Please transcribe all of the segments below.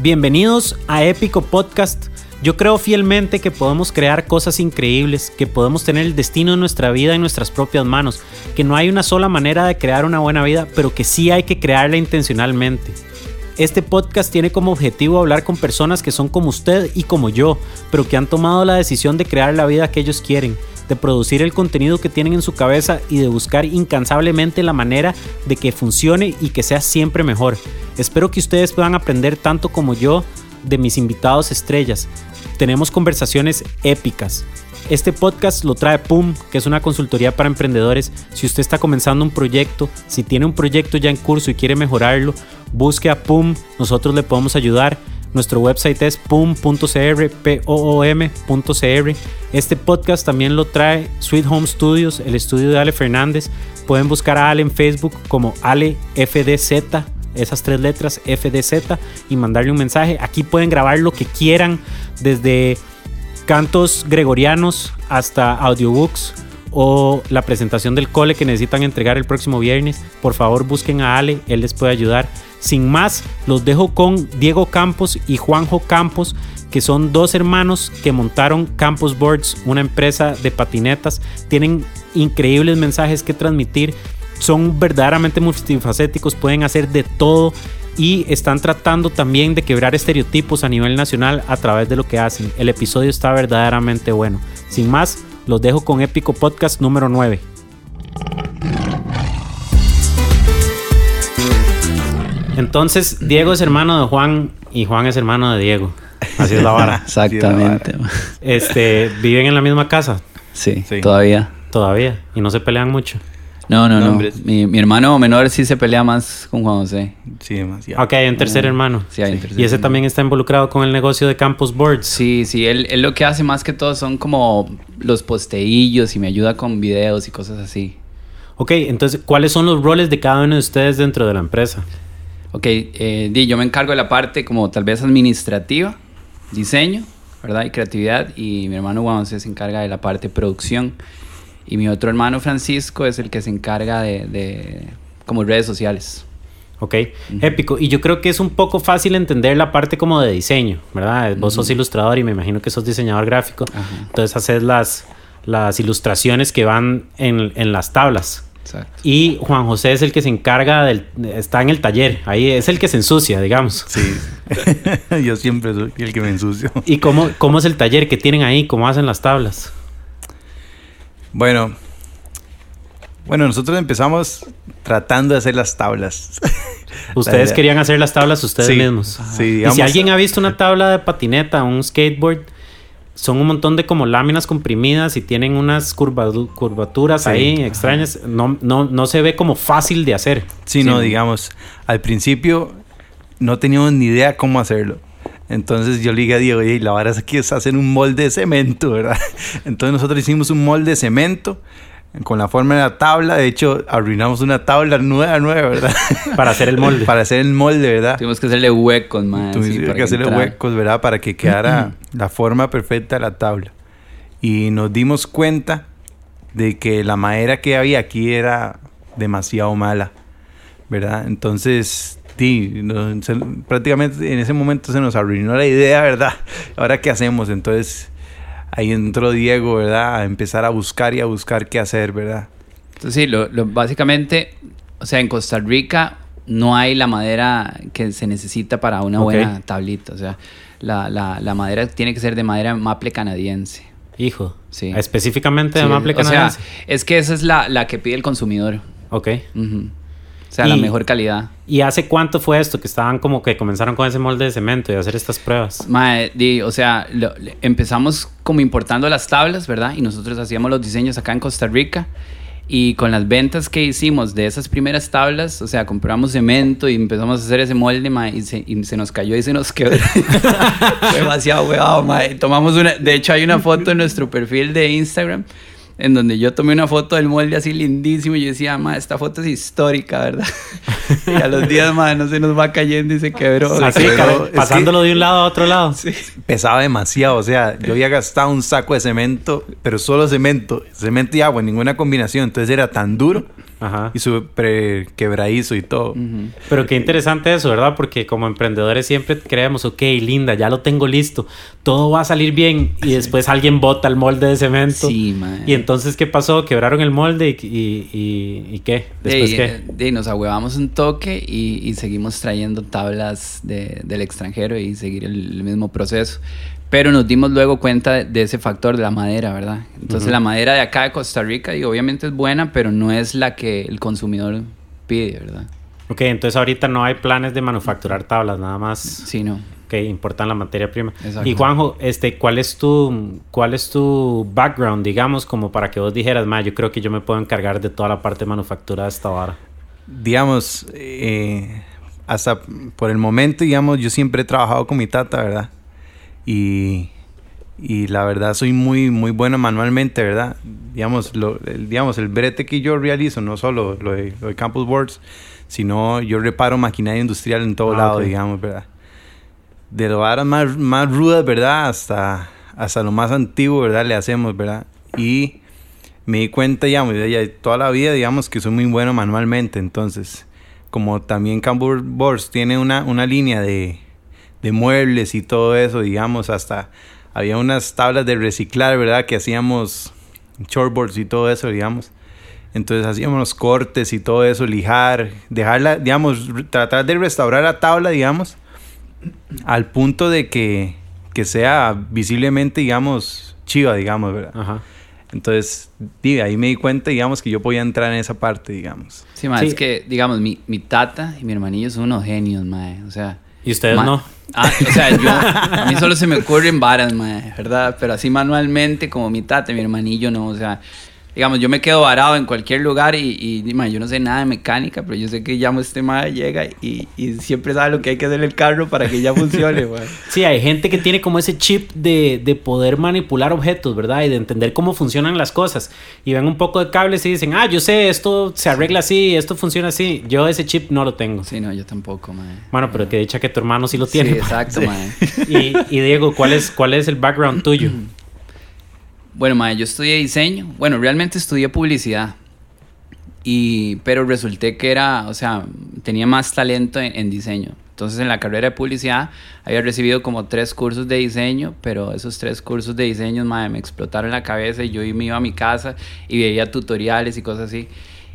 Bienvenidos a Épico Podcast. Yo creo fielmente que podemos crear cosas increíbles, que podemos tener el destino de nuestra vida en nuestras propias manos, que no hay una sola manera de crear una buena vida, pero que sí hay que crearla intencionalmente. Este podcast tiene como objetivo hablar con personas que son como usted y como yo, pero que han tomado la decisión de crear la vida que ellos quieren, de producir el contenido que tienen en su cabeza y de buscar incansablemente la manera de que funcione y que sea siempre mejor. Espero que ustedes puedan aprender tanto como yo de mis invitados estrellas. Tenemos conversaciones épicas. Este podcast lo trae PUM, que es una consultoría para emprendedores. Si usted está comenzando un proyecto, si tiene un proyecto ya en curso y quiere mejorarlo, busque a PUM, nosotros le podemos ayudar. Nuestro website es pum.cr, p-o-o-m.cr. Este podcast también lo trae Sweet Home Studios, el estudio de Ale Fernández. Pueden buscar a Ale en Facebook como AleFDZ, esas tres letras FDZ, y mandarle un mensaje. Aquí pueden grabar lo que quieran, desde cantos gregorianos hasta audiobooks o la presentación del cole que necesitan entregar el próximo viernes, por favor busquen a Ale, él les puede ayudar. Sin más, los dejo con Diego Campos y Juanjo Campos, que son dos hermanos que montaron Campus Boards, una empresa de patinetas. Tienen increíbles mensajes que transmitir, son verdaderamente multifacéticos, pueden hacer de todo y están tratando también de quebrar estereotipos a nivel nacional a través de lo que hacen. El episodio está verdaderamente bueno. Sin más, los dejo con Épico Podcast número 9. Entonces, Diego es hermano de Juan y Juan es hermano de Diego. Así es la vara. Exactamente. Este, ¿viven en la misma casa? Sí, todavía. Todavía. Y no se pelean mucho. No, no, no. Mi, mi, hermano menor sí se pelea más con Juan José. Sí, demasiado. Ok, hay un tercer hermano. Sí, hay un tercer Y ese también está involucrado con el negocio de Campus Boards. Sí, sí. Él, él lo que hace más que todo son como los posteillos y me ayuda con videos y cosas así. Ok, entonces, ¿cuáles son los roles de cada uno de ustedes dentro de la empresa? Ok, eh, di, yo me encargo de la parte como tal vez administrativa, diseño, ¿verdad? Y creatividad. Y mi hermano Juan José se encarga de la parte producción. Y mi otro hermano Francisco es el que se encarga de, de como redes sociales. Ok, épico. Y yo creo que es un poco fácil entender la parte como de diseño, ¿verdad? Vos sos ilustrador y me imagino que sos diseñador gráfico. Entonces haces las, las ilustraciones que van en, en las tablas. Exacto. Y Juan José es el que se encarga del... Está en el taller. Ahí es el que se ensucia, digamos. Sí. Yo siempre soy el que me ensucio. ¿Y cómo, cómo es el taller que tienen ahí? ¿Cómo hacen las tablas? Bueno, bueno, nosotros empezamos tratando de hacer las tablas. Ustedes querían hacer las tablas ustedes Sí, mismos. sí, y si alguien ha visto una tabla de patineta, un skateboard, son un montón de como láminas comprimidas y tienen unas curvaturas Sí, ahí extrañas. No, no, no se ve como fácil de hacer. Sí, no, digamos, al principio no teníamos ni idea cómo hacerlo. Entonces yo le dije a Diego, y la vara es aquí es hacer un molde de cemento, ¿verdad? Entonces nosotros hicimos un molde de cemento con la forma de la tabla. De hecho, arruinamos una tabla nueva, nueva, ¿verdad? Para hacer el molde. Para hacer el molde, ¿verdad? Tuvimos que hacerle huecos, más. Tuvimos que hacerle huecos, ¿verdad? Para que quedara la forma perfecta de la tabla. Y nos dimos cuenta de que la madera que había aquí era demasiado mala, ¿verdad? Entonces, sí, no- se- prácticamente en ese momento se nos arruinó la idea, ¿verdad? Ahora, ¿qué hacemos? Entonces, ahí entró Diego, ¿verdad? A empezar a buscar y a buscar qué hacer, ¿verdad? Entonces, sí, lo, lo- básicamente, o sea, en Costa Rica no hay la madera que se necesita para una buena tablita. O sea, la, la, la madera tiene que ser de madera maple canadiense. Hijo. Sí. Específicamente de Sí, maple o sea, canadiense. es que esa es la, la que pide el consumidor. ok. O sea, la Y- mejor calidad. ¿Y hace cuánto fue esto? Que estaban como que comenzaron con ese molde de cemento y hacer estas pruebas. Mae, di, o sea, lo- empezamos como importando las tablas, ¿verdad? Y nosotros hacíamos los diseños acá en Costa Rica. Y con las ventas que hicimos de esas primeras tablas, o sea, compramos cemento y empezamos a hacer ese molde, mae, y se, y se nos cayó y se nos quebró. Fue demasiado huevado, mae. Tomamos una... De hecho, hay una foto en nuestro perfil de Instagram en donde yo tomé una foto del molde así lindísimo y yo decía, ma, esta foto es histórica, ¿verdad? y a los días, ma, no se nos va cayendo y se quebró. Así, es pasándolo de un lado a otro lado. pesaba demasiado. O sea, yo había gastado un saco de cemento, pero solo cemento, cemento y agua, ninguna combinación. Entonces era tan duro Ajá. Y súper quebradizo y todo. Ujú. Pero qué interesante eso, ¿verdad? Porque como emprendedores siempre creemos, ok, linda, ya lo tengo listo, todo va a salir bien y después alguien bota el molde de cemento. Sí, mae. Y entonces, ¿qué pasó? Quebraron el molde y, y, y- y qué? Después De, qué? eh, de, nos ahuevamos un toque y, y seguimos trayendo tablas de- del extranjero y seguir el, el mismo proceso. Pero nos dimos luego cuenta de, de ese factor de la madera, ¿verdad? Entonces la madera de acá de Costa Rica, y obviamente es buena, pero no es la que el consumidor pide, ¿verdad? Ok, entonces ahorita no hay planes de manufacturar tablas, nada más Sí, no. que importan la materia prima. Exacto. Y Juanjo, este, ¿cuál es tu cuál es tu background, digamos, como para que vos dijeras, ma, yo creo que yo me puedo encargar de toda la parte de manufactura de esta vara? Digamos, eh, hasta por el momento, digamos, yo siempre he trabajado con mi tata, ¿verdad? Y, y la verdad soy muy, muy bueno manualmente, ¿verdad? Digamos, lo, el, digamos, el brete que yo realizo, no solo lo de, lo de Campus Boards, sino yo reparo maquinaria industrial en todo Ah, lado, ok. digamos, ¿verdad? De lo más, más rudas, ¿verdad? Hasta, hasta lo más antiguo, ¿verdad? Le hacemos, ¿verdad? Y me di cuenta, digamos, de ya toda la vida, digamos, que soy muy bueno manualmente. Entonces, como también Campbell Boards tiene una, una línea de, de muebles y todo eso, digamos, hasta había unas tablas de reciclar, ¿verdad? Que hacíamos shortboards y todo eso, digamos. Entonces hacíamos los cortes y todo eso, lijar, dejarla, digamos, tratar de restaurar la tabla, digamos, al punto de que, que sea visiblemente, digamos, chiva, digamos, ¿verdad? Ajá. Entonces, di, ahí me di cuenta, digamos, que yo podía entrar en esa parte, digamos. Sí, ma, Sí. es que, digamos, mi, mi tata y mi hermanillo son unos genios, mae. O sea... ¿Y ustedes ma- no? Ah, o sea, yo, a mí solo se me ocurren varas, ¿verdad? Pero así manualmente, como mi tata mi hermanillo, no, o sea... Digamos, yo me quedo varado en cualquier lugar y, y mae, yo no sé nada de mecánica, pero yo sé que llamo a este mae, llega y, y siempre sabe lo que hay que hacer el carro para que ya funcione, mae. Sí, hay gente que tiene como ese chip de, de poder manipular objetos, ¿verdad? Y de entender cómo funcionan las cosas. Y ven un poco de cables y dicen, ah, yo sé, esto se arregla así, esto funciona así. Yo ese chip no lo tengo. Sí, no, yo tampoco, mae. Bueno, pero que dicha que tu hermano sí lo tiene. Sí, exacto, mae. Y, y Diego, ¿cuál es, ¿cuál es el background tuyo? Bueno, mae, yo estudié diseño. Bueno, realmente estudié publicidad. Y, pero resulté que era, o sea, tenía más talento en, diseño. Entonces, en la carrera de publicidad había recibido como tres cursos de diseño, pero esos tres cursos de diseño, mae, me explotaron la cabeza y yo me iba a mi casa y veía tutoriales y cosas así.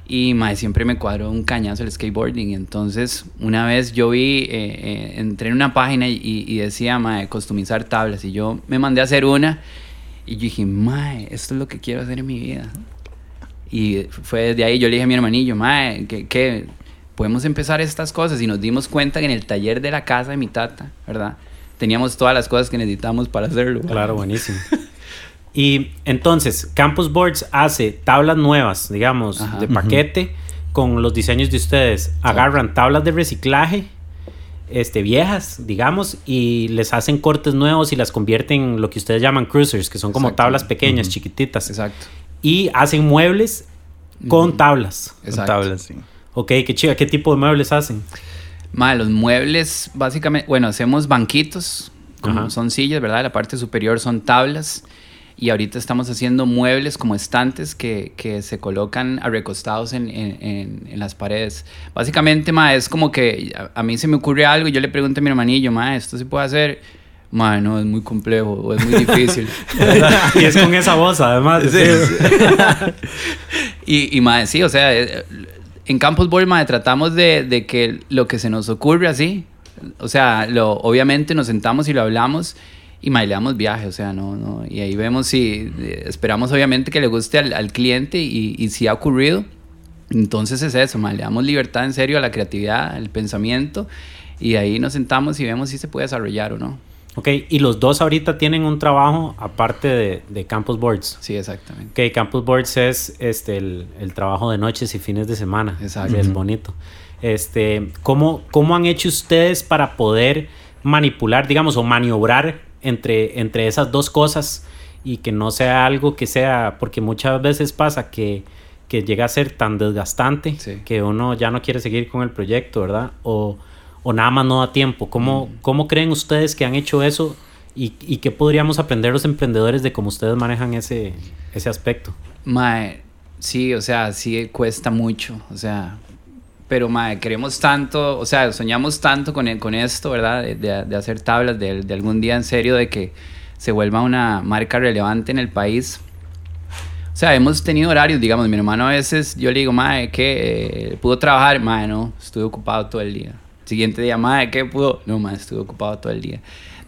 Y mae, siempre me cuadró un cañazo el skateboarding. Entonces, una vez yo vi, eh, eh, entré en una página y, y decía, mae, customizar tablas. Y yo me mandé a hacer una. Y yo dije, mae, esto es lo que quiero hacer en mi vida. Y fue desde ahí, yo le dije a mi hermanillo, mae, que, que podemos empezar estas cosas. Y nos dimos cuenta que en el taller de la casa de mi tata, ¿verdad? Teníamos todas las cosas que necesitamos para hacerlo. Claro, buenísimo. Y entonces, Campus Boards hace tablas nuevas, digamos, Ajá. de paquete, con los diseños de ustedes. Agarran tablas de reciclaje, este, viejas, digamos, y les hacen cortes nuevos y las convierten en lo que ustedes llaman cruisers, que son como Exacto. tablas pequeñas, chiquititas. Exacto. Y hacen muebles con tablas. Con Exacto. tablas, sí. Ok, qué chido. ¿Qué tipo de muebles hacen? Mae, los muebles, básicamente, bueno, hacemos banquitos, como son sillas, ¿verdad? La parte superior son tablas. Y ahorita estamos haciendo muebles como estantes que, que se colocan recostados en, en, en- en las paredes. Básicamente, ma, es como que a, a mí se me ocurre algo y yo le pregunto a mi hermanillo, ma, ¿esto se puede hacer? Ma, no, es muy complejo o es muy difícil. y es con esa voz, además. Y, y mae, sí, o sea, eh, en Campus Boy, mae, tratamos de, de que lo que se nos ocurre así, o sea, lo, obviamente nos sentamos y lo hablamos y mae, le damos viaje, o sea, no, no, y ahí vemos si, eh, esperamos obviamente que le guste al, al cliente y, y si ha ocurrido, entonces es eso, mae, le damos libertad en serio a la creatividad, al pensamiento y ahí nos sentamos y vemos si se puede desarrollar o no. Ok, y los dos ahorita tienen un trabajo aparte de, de Campus Boards. Sí, exactamente. Ok, Campus Boards es este, el, el trabajo de noches y fines de semana. Exacto. Es bonito. Este, ¿cómo, ¿Cómo han hecho ustedes para poder manipular, digamos, o maniobrar entre, entre esas dos cosas y que no sea algo que sea, porque muchas veces pasa que, que llega a ser tan desgastante Sí. que uno ya no quiere seguir con el proyecto, ¿verdad? O, o nada más no da tiempo. ¿Cómo, ¿Cómo creen ustedes que han hecho eso y, y qué podríamos aprender los emprendedores de cómo ustedes manejan ese, ese aspecto? Mae, Sí, o sea, sí cuesta mucho, o sea, pero mae, queremos tanto, o sea, soñamos tanto con, con esto, ¿verdad? De, de- de hacer tablas, de, de algún día en serio, de que se vuelva una marca relevante en el país. O sea, hemos tenido horarios, digamos, mi hermano a veces, yo le digo, mae, ¿qué? ¿Pudo trabajar? Mae, no, estuve ocupado todo el día. Siguiente día, mae, ¿qué pudo? No, mae, estuve ocupado todo el día.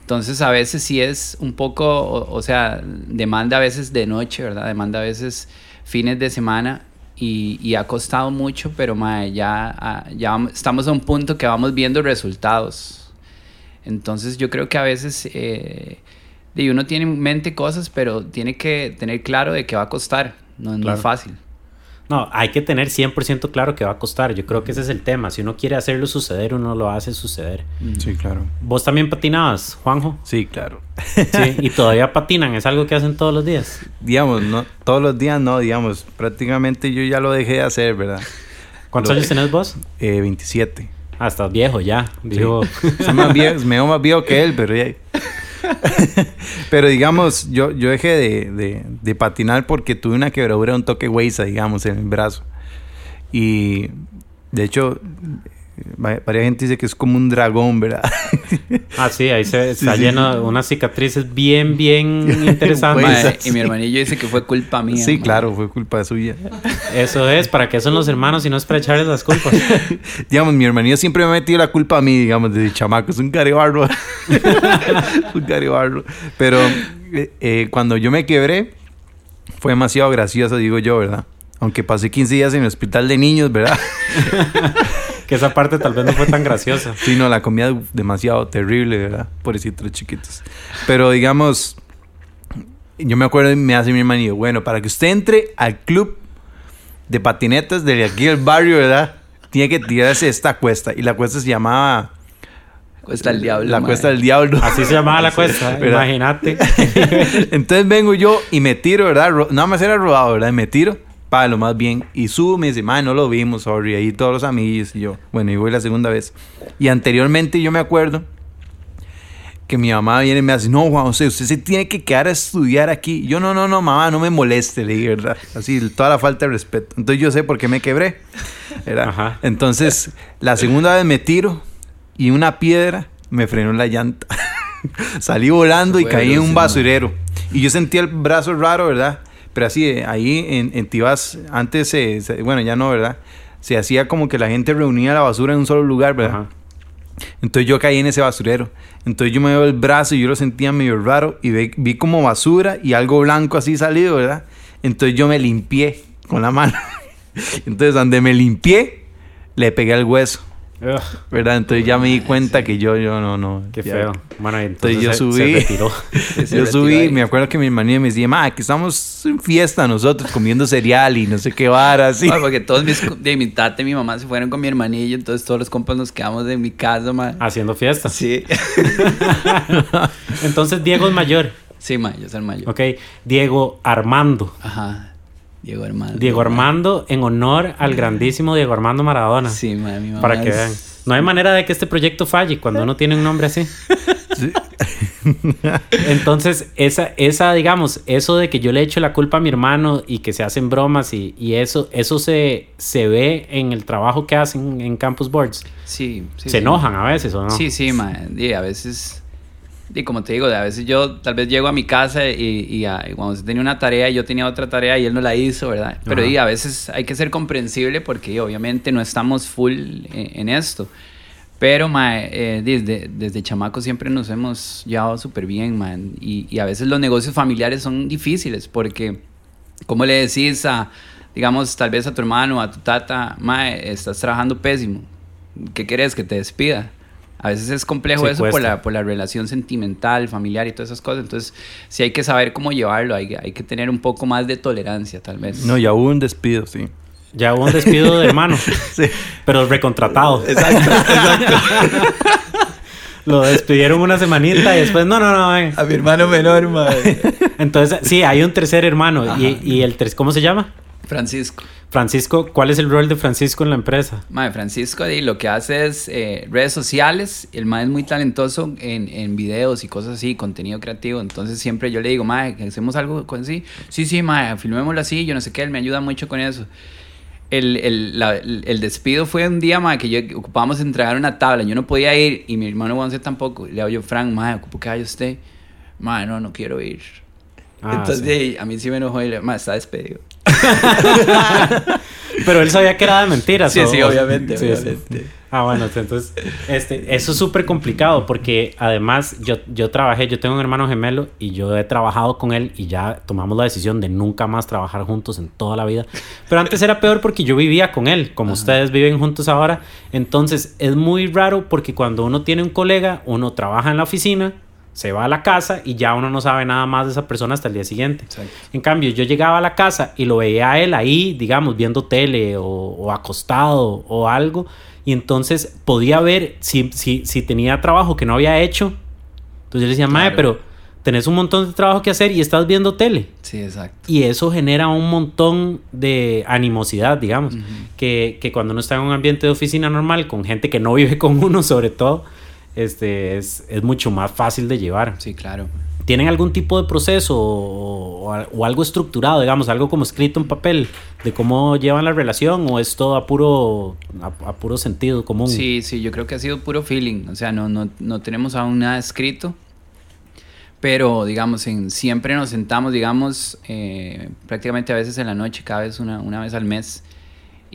Entonces, a veces sí es un poco, o, o sea, demanda a veces de noche, ¿verdad? Demanda a veces fines de semana y, y ha costado mucho, pero mae, ya, ah, ya estamos a un punto que vamos viendo resultados. Entonces, yo creo que a veces eh, uno tiene en mente cosas, pero tiene que tener claro de que va a costar. No es Claro. muy fácil. No, hay que tener 100% claro que va a costar. Yo creo que ese es el tema. Si uno quiere hacerlo suceder, uno lo hace suceder. Sí, claro. ¿Vos también patinabas, Juanjo? Sí, claro. Sí, y todavía patinan. Es algo que hacen todos los días. digamos, no, todos los días no, digamos, prácticamente yo ya lo dejé de hacer, ¿verdad? ¿Cuántos Lo- años tenés vos? Eh, 27. Ah, estás viejo ya. Digo, Soy más viejo, me veo más viejo que él, pero ya. pero digamos, yo, yo dejé de, de- patinar porque tuve una quebradura, un toque huesa, digamos, en el brazo. Y de hecho, varias gente dice que es como un dragón, ¿verdad? ah, sí, ahí se, Sí, está sí. lleno de unas cicatrices bien, bien interesantes. Pues, sí. y mi hermanillo dice que fue culpa mía. sí, claro, fue culpa suya. Eso es, ¿para qué son los hermanos y no es para echarles las culpas? digamos, mi hermanillo siempre me ha metido la culpa a mí, digamos, desde chamaco. Es un carebarro. un carebarro. Pero eh, eh, cuando yo me quebré, fue demasiado gracioso, digo yo, ¿verdad? Aunque pasé 15 días en el hospital de niños, ¿verdad? que esa parte tal vez no fue tan graciosa. Sí, no, la comida demasiado terrible, ¿verdad? Pobrecitos chiquitos. Pero digamos, yo me acuerdo y me hace mi hermanillo, bueno, para que usted entre al club de patinetas de aquí del barrio, ¿verdad? Tiene que tirarse esta cuesta. Y la cuesta se llamaba Cuesta el diablo. La cuesta del diablo. Así se llamaba la cuesta, imagínate. Entonces vengo yo y me tiro, ¿verdad? Nada más era rodado, ¿verdad? Y me tiro, para lo más bien. Y subo, me dice, no lo vimos, sorry. Ahí todos los amigos y yo. Bueno, y voy la segunda vez. Y anteriormente yo me acuerdo que mi mamá viene y me dice, no, Juan José, usted se tiene que quedar a estudiar aquí. Yo, no, no, no, mamá, no me moleste, le dije, ¿verdad? Así, toda la falta de respeto. Entonces yo sé por qué me quebré, ¿verdad? Ajá. Entonces, la segunda vez me tiro y una piedra me frenó la llanta. Salí volando y caí en un basurero. Y yo sentía el brazo raro, ¿verdad? Pero así, eh, ahí en, en Tibás, antes, se- se- bueno, ya no, ¿verdad? Se hacía como que la gente reunía la basura en un solo lugar, ¿verdad? Ajá. Entonces yo caí en ese basurero. Entonces yo me veo el brazo y yo lo sentía medio raro y ve- vi como basura y algo blanco así salido, ¿verdad? Entonces yo me limpié con la mano. Entonces donde me limpié, le pegué al hueso, Ugh, ¿verdad? Entonces ya me di cuenta que yo, yo no, no. qué ya- feo. Bueno, entonces, yo se- subí. se retiró. Que se Yo subí, ahí. me acuerdo que mi hermanilla me decía, ma, aquí estamos en fiesta nosotros comiendo cereal y no sé qué vara, así. Porque todos mis, de mi tata y mi mamá se fueron con mi hermanillo, entonces todos los compas nos quedamos en mi casa, mae. Haciendo fiestas. Sí. Entonces Diego es mayor. sí, mae, yo soy el mayor. Ok. Diego Armando. Ajá. Diego Armando. Diego. Armando en honor al grandísimo Diego Armando Maradona. Sí, mae, mi mamá Para que es- vean. No hay manera de que este proyecto falle cuando uno tiene un nombre así. Sí. Entonces, esa, esa, digamos, eso de que yo le echo la culpa a mi hermano y que se hacen bromas y, y eso, eso se, se ve en el trabajo que hacen en Campus Boards. Sí, sí. se sí. enojan a veces, ¿o no? Sí, sí, mae. Y a veces, y como te digo, a veces yo tal vez llego a mi casa y, y, ah, y cuando tenía una tarea y yo tenía otra tarea y él no la hizo, ¿verdad? Pero Ajá. y a veces hay que ser comprensible porque obviamente no estamos full en, en esto. Pero, mae, eh, desde, desde chamaco siempre nos hemos llevado súper bien, man. Y, y a veces los negocios familiares son difíciles porque, ¿cómo le decís a, digamos, tal vez a tu hermano, a tu tata, mae, estás trabajando pésimo? ¿Qué querés? Que te despida. A veces es complejo Sí, eso por la, por la relación sentimental, familiar y todas esas cosas. Entonces, sí hay que saber cómo llevarlo. Hay, hay que tener un poco más de tolerancia, tal vez. No, ya hubo un despido, sí. Ya hubo un despido de hermano, Sí. pero recontratado. Exacto, exacto. Lo despidieron una semanita y después, no, no, no. ven. mi hermano menor, mae. Entonces, sí, hay un tercer hermano. Y, y el tres, ¿cómo se llama? Francisco. Francisco, ¿cuál es el rol de Francisco en la empresa? Mae, Francisco y lo que hace es eh, redes sociales. El mae es muy talentoso en, en videos y cosas así, contenido creativo. Entonces siempre yo le digo, mae, ¿hacemos algo con así? Sí, sí, mae, filmémoslo así, yo no sé qué, él me ayuda mucho con eso. El, el, la- el- despido fue un día, mae, que yo ocupábamos entregar una tabla. Yo no podía ir y mi hermano Juanse tampoco. Le hago yo, Frank, mae, ocupo que vaya usted. Mae, no, no quiero ir. Ah, Entonces sí. a mí sí me enojó y le mae, está despedido. Pero él sabía que era de mentiras. Sí, ¿o? sí, obviamente, Sí, sí. obviamente. Ah, bueno, entonces, este, eso es súper complicado porque además yo, yo trabajé, yo tengo un hermano gemelo y yo he trabajado con él y ya tomamos la decisión de nunca más trabajar juntos en toda la vida. Pero antes era peor porque yo vivía con él, como ustedes viven juntos ahora. Entonces es muy raro porque cuando uno tiene un colega, uno trabaja en la oficina, se va a la casa y ya uno no sabe nada más de esa persona hasta el día siguiente. Exacto. En cambio, yo llegaba a la casa y lo veía a él ahí, digamos, viendo tele o, o acostado o algo. Y entonces podía ver si, si, si tenía trabajo que no había hecho. Entonces yo le decía, Claro. pero tenés un montón de trabajo que hacer y estás viendo tele. Sí, exacto. Y eso genera un montón de animosidad, digamos. Que, que cuando uno está en un ambiente de oficina normal, con gente que no vive con uno, sobre todo, este, es, es mucho más fácil de llevar. Sí, claro. ¿Tienen algún tipo de proceso o, o- algo estructurado, digamos, algo como escrito en papel de cómo llevan la relación o es todo a puro, a, a puro sentido común? Sí, sí, yo creo que ha sido puro feeling. O sea, no, no, no tenemos aún nada escrito. Pero, digamos, en, siempre nos sentamos, digamos, eh, prácticamente a veces en la noche, cada vez una, una vez al mes,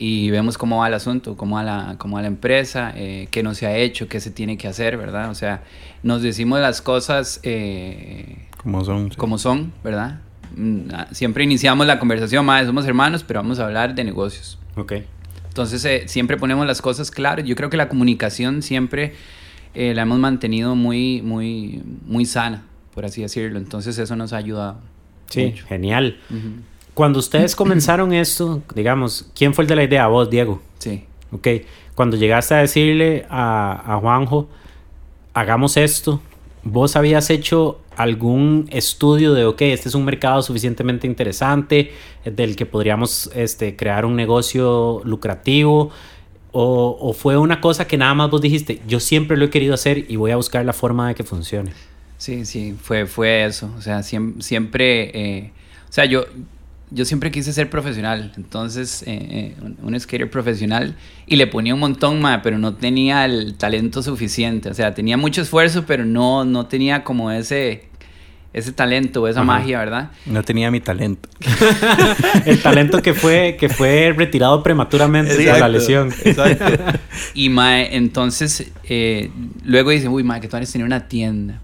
y vemos cómo va el asunto, cómo va la, cómo va la empresa, eh, qué no se ha hecho, qué se tiene que hacer, ¿verdad? O sea, nos decimos las cosas eh, Como son. sí. como son, ¿verdad? Mm, ah, Siempre iniciamos la conversación, madre, somos hermanos, pero vamos a hablar de negocios. Ok. Entonces eh, siempre ponemos las cosas claras. Yo creo que la comunicación siempre eh, la hemos mantenido muy, muy, muy sana, por así decirlo. Entonces eso nos ha ayudado. Sí, mucho. genial. Ujú. Cuando ustedes comenzaron esto, digamos, ¿quién fue el de la idea? Vos, Diego. Sí. Ok. Cuando llegaste a decirle a, a Juanjo, hagamos esto, ¿vos habías hecho algún estudio de, ok, este es un mercado suficientemente interesante, del que podríamos este, crear un negocio lucrativo? O, o fue una cosa que nada más vos dijiste, yo siempre lo he querido hacer y voy a buscar la forma de que funcione? Sí, sí, fue, fue eso. O sea, siem- siempre, eh, o sea, yo, yo siempre quise ser profesional. Entonces, eh, eh, un, un skater profesional y le ponía un montón, ma, pero no tenía el talento suficiente. O sea, tenía mucho esfuerzo, pero no, no tenía como ese, ese talento o esa Ajá. magia, ¿verdad? No tenía mi talento. El talento que fue, que fue retirado prematuramente por la Exacto, lesión. Exacto. Y mae, entonces, eh, luego dice, uy, mae, que tú antes tener una tienda.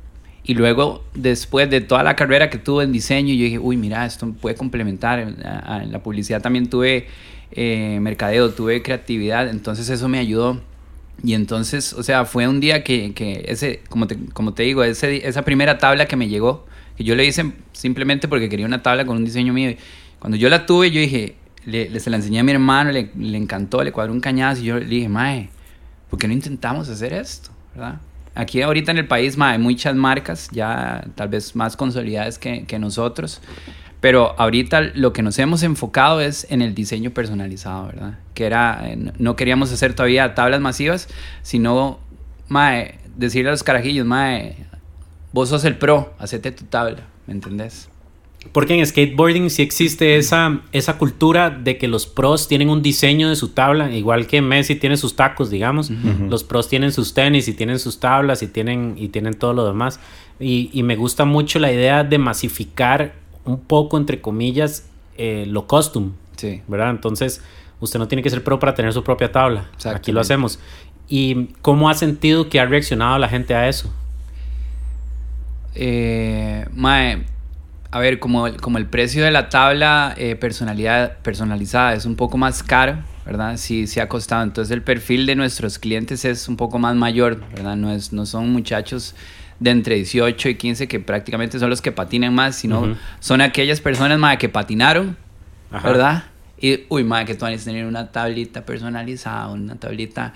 Y luego, después de toda la carrera que tuve en diseño, yo dije, uy, mira, esto puede complementar. En la, publicidad también tuve eh, mercadeo, tuve creatividad, entonces eso me ayudó. Y entonces, o sea, fue un día que, que ese, como te, como te digo, ese, esa primera tabla que me llegó, que yo le hice simplemente porque quería una tabla con un diseño mío. Cuando yo la tuve, yo dije, le- se la enseñé a mi hermano, le, le encantó, le cuadró un cañazo y yo le dije, mae, ¿por qué no intentamos hacer esto? ¿Verdad? Aquí ahorita en el país hay muchas marcas ya tal vez más consolidadas que, nosotros, pero ahorita lo que nos hemos enfocado es en el diseño personalizado, ¿verdad? Que era, eh, no- queríamos hacer todavía tablas masivas, sino, mae, decirle a los carajillos, mae, vos sos el pro, hacete tu tabla, ¿me entendés? Porque en skateboarding sí existe esa, esa cultura de que los pros tienen un diseño de su tabla, igual que Messi tiene sus tacos, digamos. Los pros tienen sus tenis y tienen sus tablas y tienen, y tienen todo lo demás. Y, y me gusta mucho la idea de masificar un poco, entre comillas, eh, lo custom, Sí. ¿verdad? Entonces, usted no tiene que ser pro para tener su propia tabla. Aquí lo hacemos. ¿Y cómo ha sentido que ha reaccionado la gente a eso? Eh, mae, a ver, como el, como el precio de la tabla eh, personalidad, personalizada es un poco más caro, ¿verdad? Sí, sí ha costado. Entonces el perfil de nuestros clientes es un poco más mayor, ¿verdad? No, es, no son muchachos de entre 18 y 15 que prácticamente son los que patinan más, sino son aquellas personas, mae, que patinaron, Ajá. ¿verdad? Y, uy, madre, que tú vas a tener una tablita personalizada, una tablita.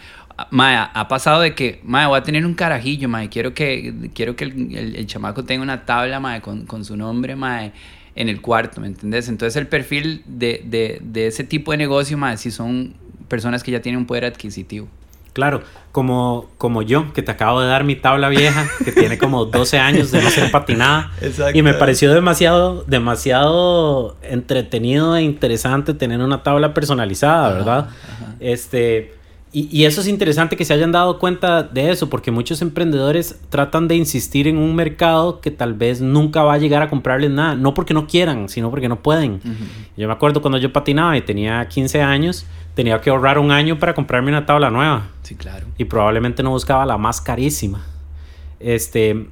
Madre, ha pasado de que, madre, voy a tener un carajillo, madre, quiero que, quiero que el, el- el chamaco tenga una tabla, madre, con, con su nombre, madre, en el cuarto, ¿me entendés? Entonces el perfil de, de, de ese tipo de negocio, mae, sí son personas que ya tienen un poder adquisitivo. Claro, como, como yo, que te acabo de dar mi tabla vieja, que tiene como 12 años de no ser patinada. Exacto. Y me pareció demasiado, demasiado entretenido e interesante tener una tabla personalizada, Ajá, ¿verdad? ajá. Este, y, y eso es interesante que se hayan dado cuenta de eso, porque muchos emprendedores tratan de insistir en un mercado que tal vez nunca va a llegar a comprarles nada. No porque no quieran, sino porque no pueden. Yo me acuerdo cuando yo patinaba y tenía 15 años, tenía que ahorrar un año para comprarme una tabla nueva Sí, claro. y probablemente no buscaba la más carísima. Este,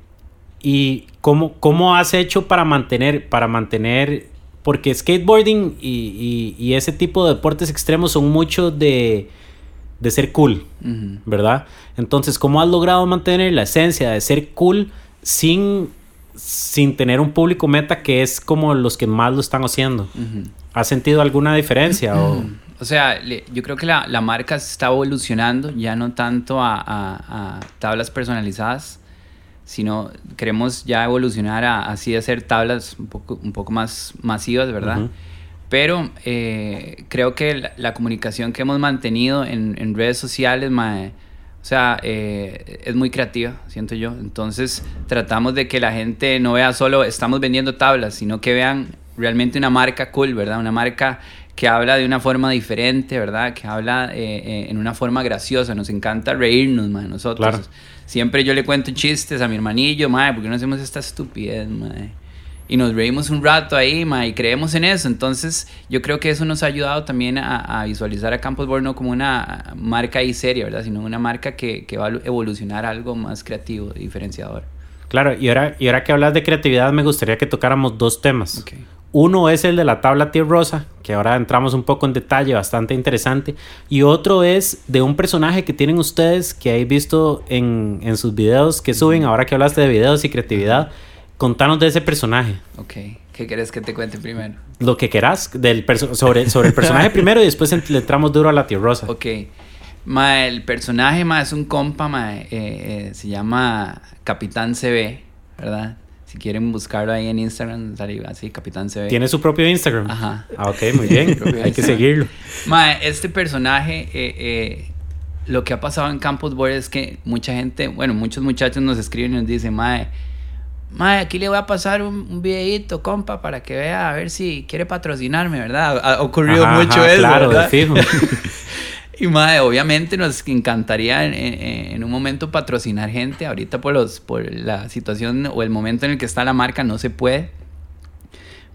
y cómo, cómo has hecho para mantener, para mantener, porque skateboarding y, y- y ese tipo de deportes extremos son mucho de, de ser cool. ¿verdad? Entonces, ¿cómo has logrado mantener la esencia de ser cool sin, sin tener un público meta que es como los que más lo están haciendo? ¿Has sentido alguna diferencia? o... O sea, le- yo creo que la, la marca está evolucionando, ya no tanto a, a- a tablas personalizadas, sino queremos ya evolucionar a así hacer tablas un poco, un poco más masivas, ¿verdad? Pero eh, creo que la, la comunicación que hemos mantenido en, en redes sociales, mae, o sea, eh, es muy creativa, siento yo. Entonces tratamos de que la gente no vea solo estamos vendiendo tablas, sino que vean realmente una marca cool, ¿verdad? Una marca que habla de una forma diferente, ¿verdad? Que habla eh, eh, en una forma graciosa. Nos encanta reírnos, mae, nosotros. Claro. Siempre yo le cuento chistes a mi hermanillo, mae, ¿por qué no hacemos esta estupidez, mae? Y nos reímos un rato ahí, ma, y creemos en eso. Entonces, yo creo que eso nos ha ayudado también a, a visualizar a Campos Board no como una marca ahí seria, ¿verdad? Sino una marca que, que va a evolucionar a algo más creativo, diferenciador. Claro, y ahora, y ahora que hablas de creatividad, me gustaría que tocáramos dos temas. Ok. Uno es el de la tabla Tier Rosa, que ahora entramos un poco en detalle, bastante interesante. Y otro es de un personaje que tienen ustedes, que hay visto en, en sus videos que suben, ahora que hablaste de videos y creatividad. Contanos de ese personaje. Ok. ¿Qué quieres que te cuente primero? Lo que querás del sobre, sobre el personaje primero y después le entramos duro a la Tier Rosa. Ok. Ma, el personaje, ma, es un compa, ma, eh, eh, se llama Capitán CB, ¿verdad? Si quieren buscarlo ahí en Instagram, sale así, Capitán CB. ¿Tiene su propio Instagram? Ajá. Ah, ok, muy bien. Hay que seguirlo. Mae, este personaje, eh, eh, lo que ha pasado en Campus Board es que mucha gente, bueno, muchos muchachos nos escriben y nos dicen, Mae, Mae, aquí le voy a pasar un, un videito, compa, para que vea a ver si quiere patrocinarme, ¿verdad? Ha ocurrido Ajá, mucho ajá, eso, Claro, de ¿verdad? fijo. Y mae, obviamente nos encantaría en, en- en un momento patrocinar gente. Ahorita por los por la situación o el momento en el que está la marca no se puede.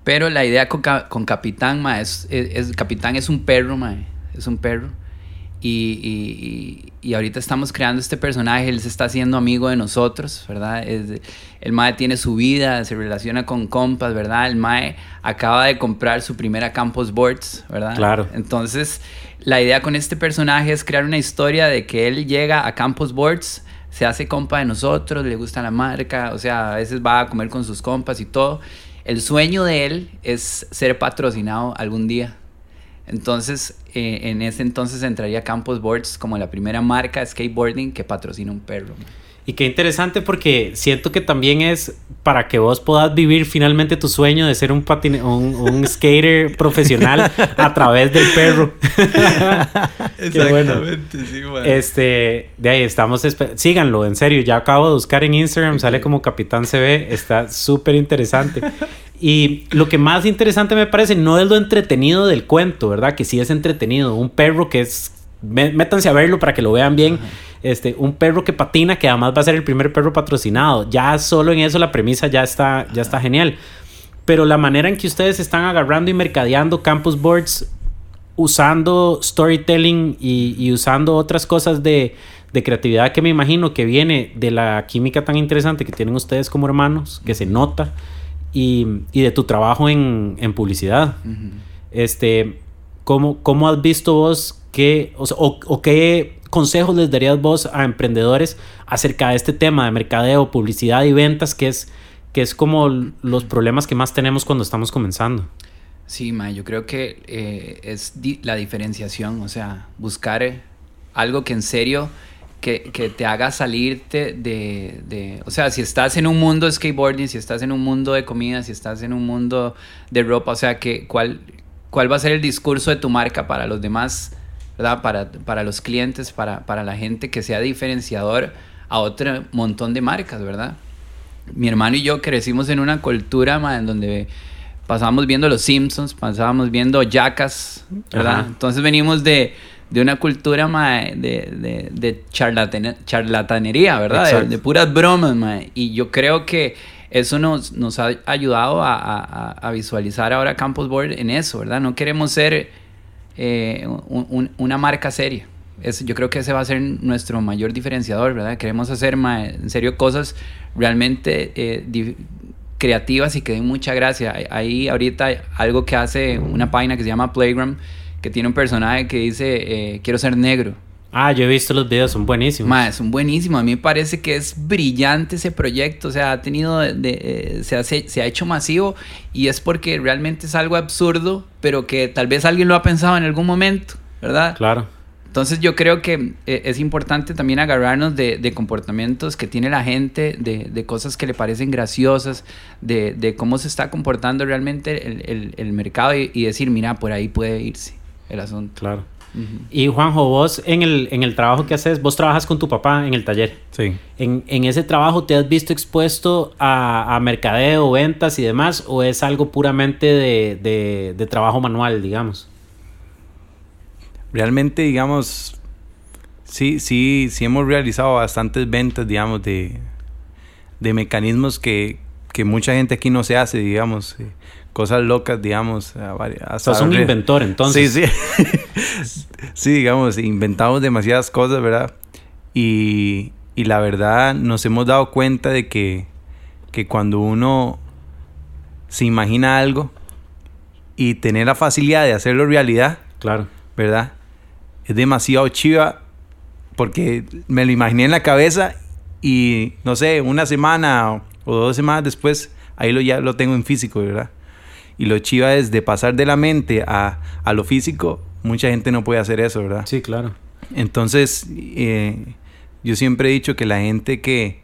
Pero la idea con, con Capitán, mae, es, es- es- Capitán es un perro, mae, es un perro. Y, y- ahorita estamos creando este personaje, él se está haciendo amigo de nosotros, ¿verdad? Es- el Mae tiene su vida, se relaciona con compas, ¿verdad? El Mae acaba de comprar su primera Campos Boards, ¿verdad? Claro. Entonces, la idea con este personaje es crear una historia de que él llega a Campos Boards, se hace compa de nosotros, le gusta la marca, o sea, a veces va a comer con sus compas y todo. El sueño de él es ser patrocinado algún día. Entonces, eh, en ese entonces entraría Campos Boards como la primera marca de skateboarding que patrocina un perro. Y qué interesante porque siento que también es para que vos puedas vivir finalmente tu sueño de ser un, patine- un, un skater profesional a través del perro. Qué bueno. sí, Este, de ahí estamos, síganlo, en serio, ya acabo de buscar en Instagram, sale como Capitán CB, está súper interesante. Y lo que más interesante me parece no es lo entretenido del cuento, ¿verdad? Que sí es entretenido, un perro que es, mé- métanse a verlo para que lo vean bien, este, un perro que patina, que además va a ser el primer perro patrocinado, ya solo en eso la premisa ya está, ya está genial. Pero la manera en que ustedes están agarrando y mercadeando Campus Boards usando storytelling y, y usando otras cosas de, de creatividad que me imagino que viene de la química tan interesante que tienen ustedes como hermanos, que se nota, y, y de tu trabajo en, en publicidad. Este, ¿cómo, ¿Cómo has visto vos que, o, sea, o- o qué consejos les darías vos a emprendedores acerca de este tema de mercadeo, publicidad y ventas, que es, que es como los problemas que más tenemos cuando estamos comenzando? Sí, ma, yo creo que eh, es di- la diferenciación, o sea, buscar eh, algo que en serio que, que te haga salirte de, de, O sea, si estás en un mundo de skateboarding, si estás en un mundo de comida, si estás en un mundo de ropa, o sea, que, ¿cuál, cuál va a ser el discurso de tu marca para los demás, ¿verdad? Para, para los clientes, para, para la gente que sea diferenciador a otro montón de marcas, ¿verdad? Mi hermano y yo crecimos en una cultura en donde pasábamos viendo Los Simpsons, pasábamos viendo Jackass, ¿verdad? Ajá. Entonces venimos de, de una cultura de, de, de charlatane- charlatanería, ¿verdad? De, puras bromas, mae. Y yo creo que eso nos, nos ha ayudado a, a- a- visualizar ahora Campus Board en eso, ¿verdad? No queremos ser eh, un- un- una marca seria. Es, yo creo que ese va a ser nuestro mayor diferenciador, ¿verdad? Queremos hacer, mae, en serio, cosas realmente eh, creativas y que den mucha gracia. Hay ahorita algo que hace una página que se llama Playground, que tiene un personaje que dice, eh, quiero ser negro. Ah, yo he visto los videos, son buenísimos. Ma, son buenísimos. A mí me parece que es brillante ese proyecto. O sea, ha tenido, de- de- eh, se, hace- se ha hecho masivo y es porque realmente es algo absurdo, pero que tal vez alguien lo ha pensado en algún momento, ¿verdad? Claro. Entonces yo creo que eh, es importante también agarrarnos de, de comportamientos que tiene la gente, de, de cosas que le parecen graciosas, de, de cómo se está comportando realmente el, el- el mercado y, y decir, mira, por ahí puede irse el asunto. Claro. Y Juanjo, vos en el, en el trabajo que haces, vos trabajas con tu papá en el taller. Sí. ¿En, en ese trabajo te has visto expuesto a, a mercadeo, ventas y demás? ¿O es algo puramente de, de- de trabajo manual, digamos? Realmente, digamos, sí, sí, sí hemos realizado bastantes ventas, digamos, de, de mecanismos que, que mucha gente aquí no se hace, digamos, eh, cosas locas, digamos. hasta es un inventor, entonces. Sí, sí. sí, digamos, inventamos demasiadas cosas, ¿verdad? Y, y la verdad nos hemos dado cuenta de que, que cuando uno se imagina algo y tener la facilidad de hacerlo realidad, Claro. ¿verdad? Es demasiado chiva porque me lo imaginé en la cabeza y no sé, una semana o, o dos semanas después, ahí lo, ya lo tengo en físico, ¿verdad? Y lo chiva es de pasar de la mente a, a lo físico, mucha gente no puede hacer eso, ¿verdad? Sí, claro. Entonces, eh, yo siempre he dicho que la gente que,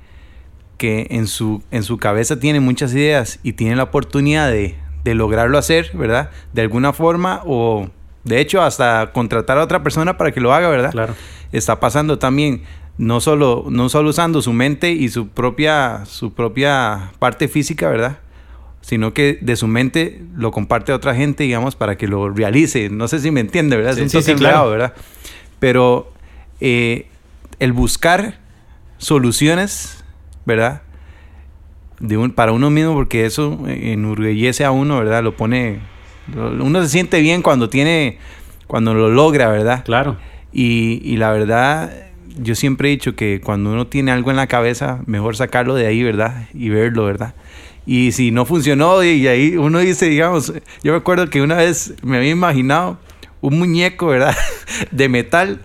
que en, su, en su cabeza tiene muchas ideas y tiene la oportunidad de, de lograrlo hacer, ¿verdad? De alguna forma o de hecho hasta contratar a otra persona para que lo haga, ¿verdad? Claro. Está pasando también no solo, no solo usando su mente y su propia, su propia parte física, ¿verdad? Sino que de su mente lo comparte a otra gente, digamos, para que lo realice. No sé si me entiende, ¿verdad? Sí, es un sí, sí, claro. ¿verdad? Pero eh, el buscar soluciones, ¿verdad? De un, para uno mismo, porque eso enorgullece a uno, ¿verdad? Lo pone... uno se siente bien cuando tiene... Cuando lo logra, ¿verdad? Claro. Y, y la verdad, yo siempre he dicho que cuando uno tiene algo en la cabeza, mejor sacarlo de ahí, ¿verdad? Y verlo, ¿verdad? Y si no funcionó, y, ahí uno dice, digamos, yo me acuerdo que una vez me había imaginado un muñeco, ¿verdad? De metal.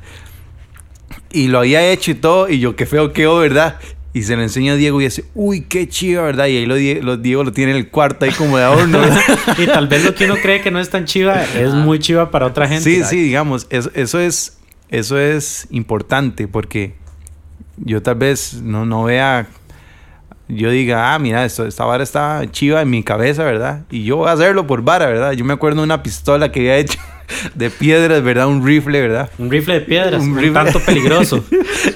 Y lo había hecho y todo, y yo, qué feo quedó, ¿verdad? Y se lo enseña a Diego y dice, uy, qué chido, ¿verdad? Y ahí lo, Die- lo- Diego lo tiene en el cuarto ahí como de adorno, y tal vez lo que uno cree que no es tan chiva es muy chiva para otra gente. Sí, sí, digamos, eso, eso es eso es importante porque yo tal vez no, no vea, yo diga, ah, mira, esto, esta vara está chiva en mi cabeza, ¿verdad? Y yo voy a hacerlo por vara, ¿verdad? Yo me acuerdo de una pistola que había hecho de piedras, ¿verdad? Un rifle, ¿verdad? Un rifle de piedras, Un un, rifle. tanto peligroso.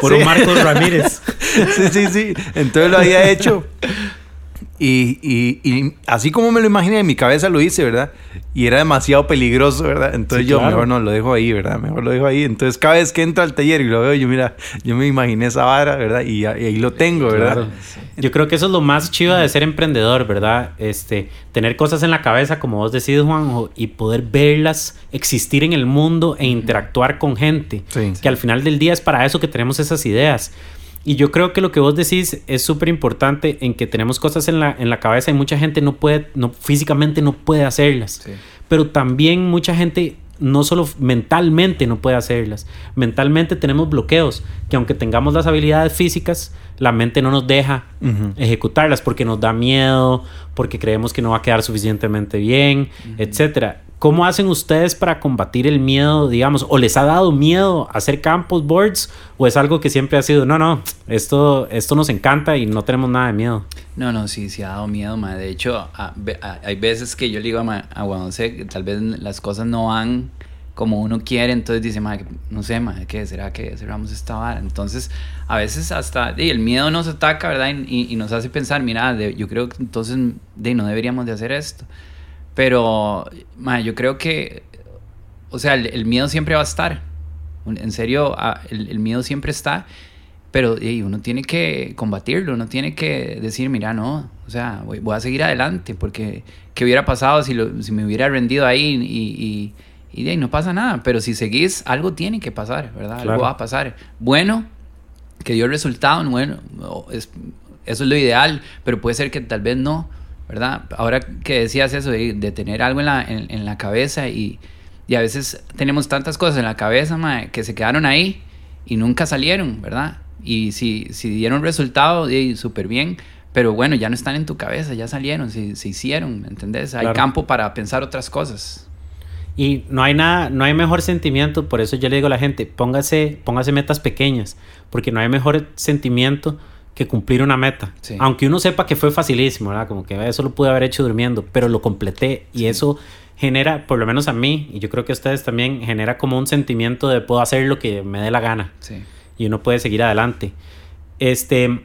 Por Sí. un Marcos Ramírez. sí, sí, sí. Entonces lo había hecho. Y, y- y así como me lo imaginé en mi cabeza lo hice, ¿verdad? Y era demasiado peligroso, ¿verdad? Entonces Sí, yo claro. mejor no lo dejo ahí, ¿verdad? Mejor lo dejo ahí. Entonces cada vez que entro al taller y lo veo, yo mira, yo me imaginé esa vara, ¿verdad? Y, ahí lo tengo, ¿verdad? Claro. Yo creo que eso es lo más chiva de ser emprendedor, ¿verdad? Este, tener cosas en la cabeza, como vos decís, Juanjo, y poder verlas existir en el mundo e interactuar con gente. Sí. Que al final del día es para eso que tenemos esas ideas. Y yo creo que lo que vos decís es súper importante en que tenemos cosas en la, en la cabeza y mucha gente no puede, no, físicamente no puede hacerlas. Sí. Pero también mucha gente no solo mentalmente no puede hacerlas. Mentalmente tenemos bloqueos que aunque tengamos las habilidades físicas, la mente no nos deja ejecutarlas porque nos da miedo, porque creemos que no va a quedar suficientemente bien, etcétera. ¿Cómo hacen ustedes para combatir el miedo, digamos, o les ha dado miedo hacer campus boards o es algo que siempre ha sido, no, no, esto, esto nos encanta y no tenemos nada de miedo? No, no, sí, sí ha dado miedo, ma. De hecho, hay veces que yo le digo a, a que tal vez las cosas no van como uno quiere, entonces dice, ma, no sé, ma, ¿qué será que cerramos esta vara? Entonces, a veces hasta el miedo nos ataca, ¿verdad? Y, nos hace pensar, mira, yo creo que entonces de, no deberíamos de hacer esto. Pero, yo creo que, o sea, el, miedo siempre va a estar. En serio, el, miedo siempre está. Pero uno tiene que combatirlo, uno tiene que decir, mira, no, o sea, voy, a seguir adelante, porque ¿qué hubiera pasado si, si me hubiera rendido ahí y, y, y, no pasa nada? Pero si seguís, algo tiene que pasar, ¿verdad? Algo va a pasar. Bueno, que dio el resultado, bueno, es, eso es lo ideal, pero puede ser que tal vez no. ¿verdad? Ahora que decías eso de, tener algo en la, en, la cabeza y, y, a veces tenemos tantas cosas en la cabeza que se quedaron ahí y nunca salieron, ¿verdad? Y si, si dieron resultado, súper bien, pero bueno, ya no están en tu cabeza, ya salieron, se, se hicieron, ¿entendés? Hay campo para pensar otras cosas. Y no hay nada, no hay mejor sentimiento, por eso yo le digo a la gente, póngase, póngase metas pequeñas, porque no hay mejor sentimiento que cumplir una meta. Aunque uno sepa que fue facilísimo, ¿verdad? Como que eso lo pude haber hecho durmiendo, pero lo completé y eso genera, por lo menos a mí, y yo creo que a ustedes también, genera como un sentimiento de puedo hacer lo que me dé la gana. Y uno puede seguir adelante. Este,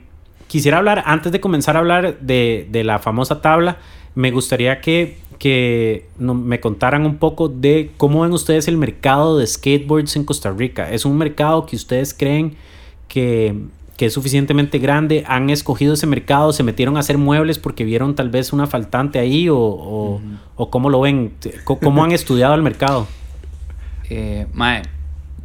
quisiera hablar, antes de comenzar a hablar de, de la famosa tabla, me gustaría que, que me contaran un poco de cómo ven ustedes el mercado de skateboards en Costa Rica. ¿Es un mercado que ustedes creen que que es suficientemente grande, han escogido ese mercado, se metieron a hacer muebles porque vieron tal vez una faltante ahí o, o, cómo lo ven, cómo han estudiado el mercado. Eh,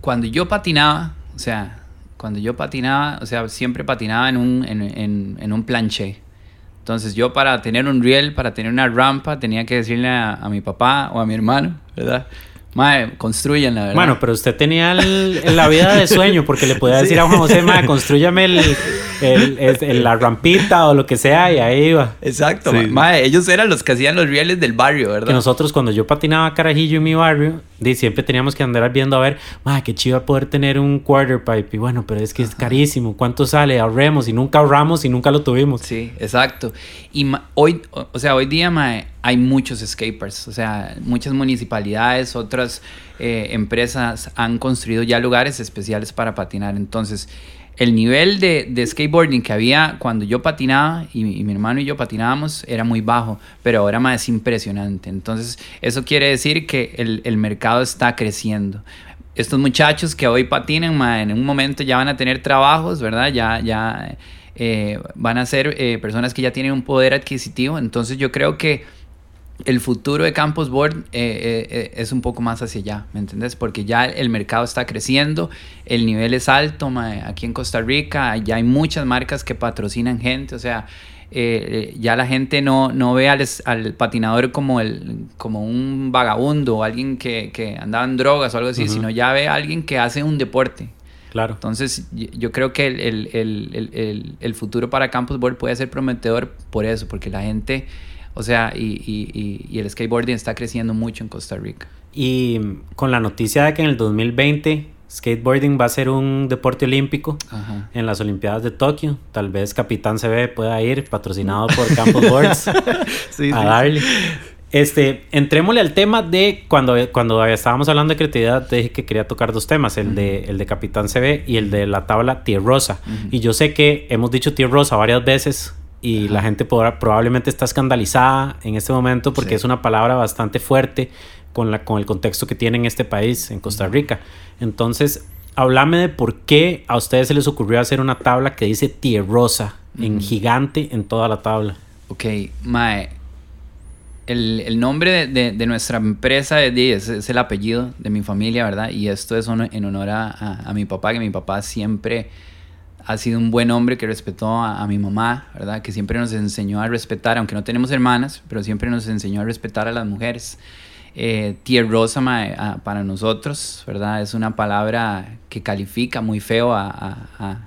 cuando yo patinaba, o sea, cuando yo patinaba, o sea, siempre patinaba en un, en, en, un planche. Entonces yo para tener un riel, para tener una rampa, tenía que decirle a, mi papá o a mi hermano, ¿verdad? Mae, construyen la verdad. Bueno, pero usted tenía la vida de sueño porque le podía decir a Juan José, mae, construyame el, la rampita o lo que sea y ahí iba. Exacto, mae. Ellos eran los que hacían los rieles del barrio, ¿verdad? Que nosotros cuando yo patinaba carajillo en mi barrio, siempre teníamos que andar viendo a ver, mae, qué chido poder tener un quarter pipe. Y bueno, pero es que es carísimo. ¿Cuánto sale? Ahorremos y nunca ahorramos y nunca lo tuvimos. Sí, exacto. Y hoy, o sea, hoy día, mae, hay muchos escapers, o sea, muchas municipalidades, otras eh, empresas han construido ya lugares especiales para patinar. Entonces, el nivel de, skateboarding que había cuando yo patinaba y, mi hermano y yo patinábamos era muy bajo, pero ahora más es impresionante. Entonces, eso quiere decir que el, mercado está creciendo. Estos muchachos que hoy patinan, en un momento ya van a tener trabajos, ¿verdad? Ya, ya eh, van a ser eh, personas que ya tienen un poder adquisitivo. Entonces, yo creo que el futuro de Campus Board eh, eh, eh, es un poco más hacia allá, ¿me entiendes? Porque ya el mercado está creciendo, el nivel es alto aquí en Costa Rica, ya hay muchas marcas que patrocinan gente, o sea, ya la gente no, no ve al, patinador como, el, como un vagabundo o alguien que, que andaba en drogas o algo así, sino ya ve a alguien que hace un deporte. Claro. Entonces, yo creo que el, el, el futuro para Campus Board puede ser prometedor por eso, porque la gente o sea, y, el skateboarding está creciendo mucho en Costa Rica. Y con la noticia de que en el 2020 skateboarding va a ser un deporte olímpico en las Olimpiadas de Tokio. Tal vez Capitán CB pueda ir, patrocinado por Campus Boards, a darle. Este, entrémosle al tema de cuando, cuando estábamos hablando de creatividad, dije que quería tocar dos temas, el, de, el de Capitán CB y el de la tabla tierrosa. Y yo sé que hemos dicho tierrosa varias veces y la gente probablemente está escandalizada en este momento porque es una palabra bastante fuerte con, la, con el contexto que tiene en este país, en Costa Rica. Entonces, háblame de por qué a ustedes se les ocurrió hacer una tabla que dice tierrosa en gigante en toda la tabla. Ok, Mae. El, el nombre de, de, nuestra empresa es, es, el apellido de mi familia, ¿verdad? Y esto es en honor a, a mi papá, que mi papá siempre ha sido un buen hombre que respetó a, mi mamá, ¿verdad? Que siempre nos enseñó a respetar, aunque no tenemos hermanas, pero siempre nos enseñó a respetar a las mujeres. Eh, tierrosa para nosotros, ¿verdad? Es una palabra que califica muy feo a,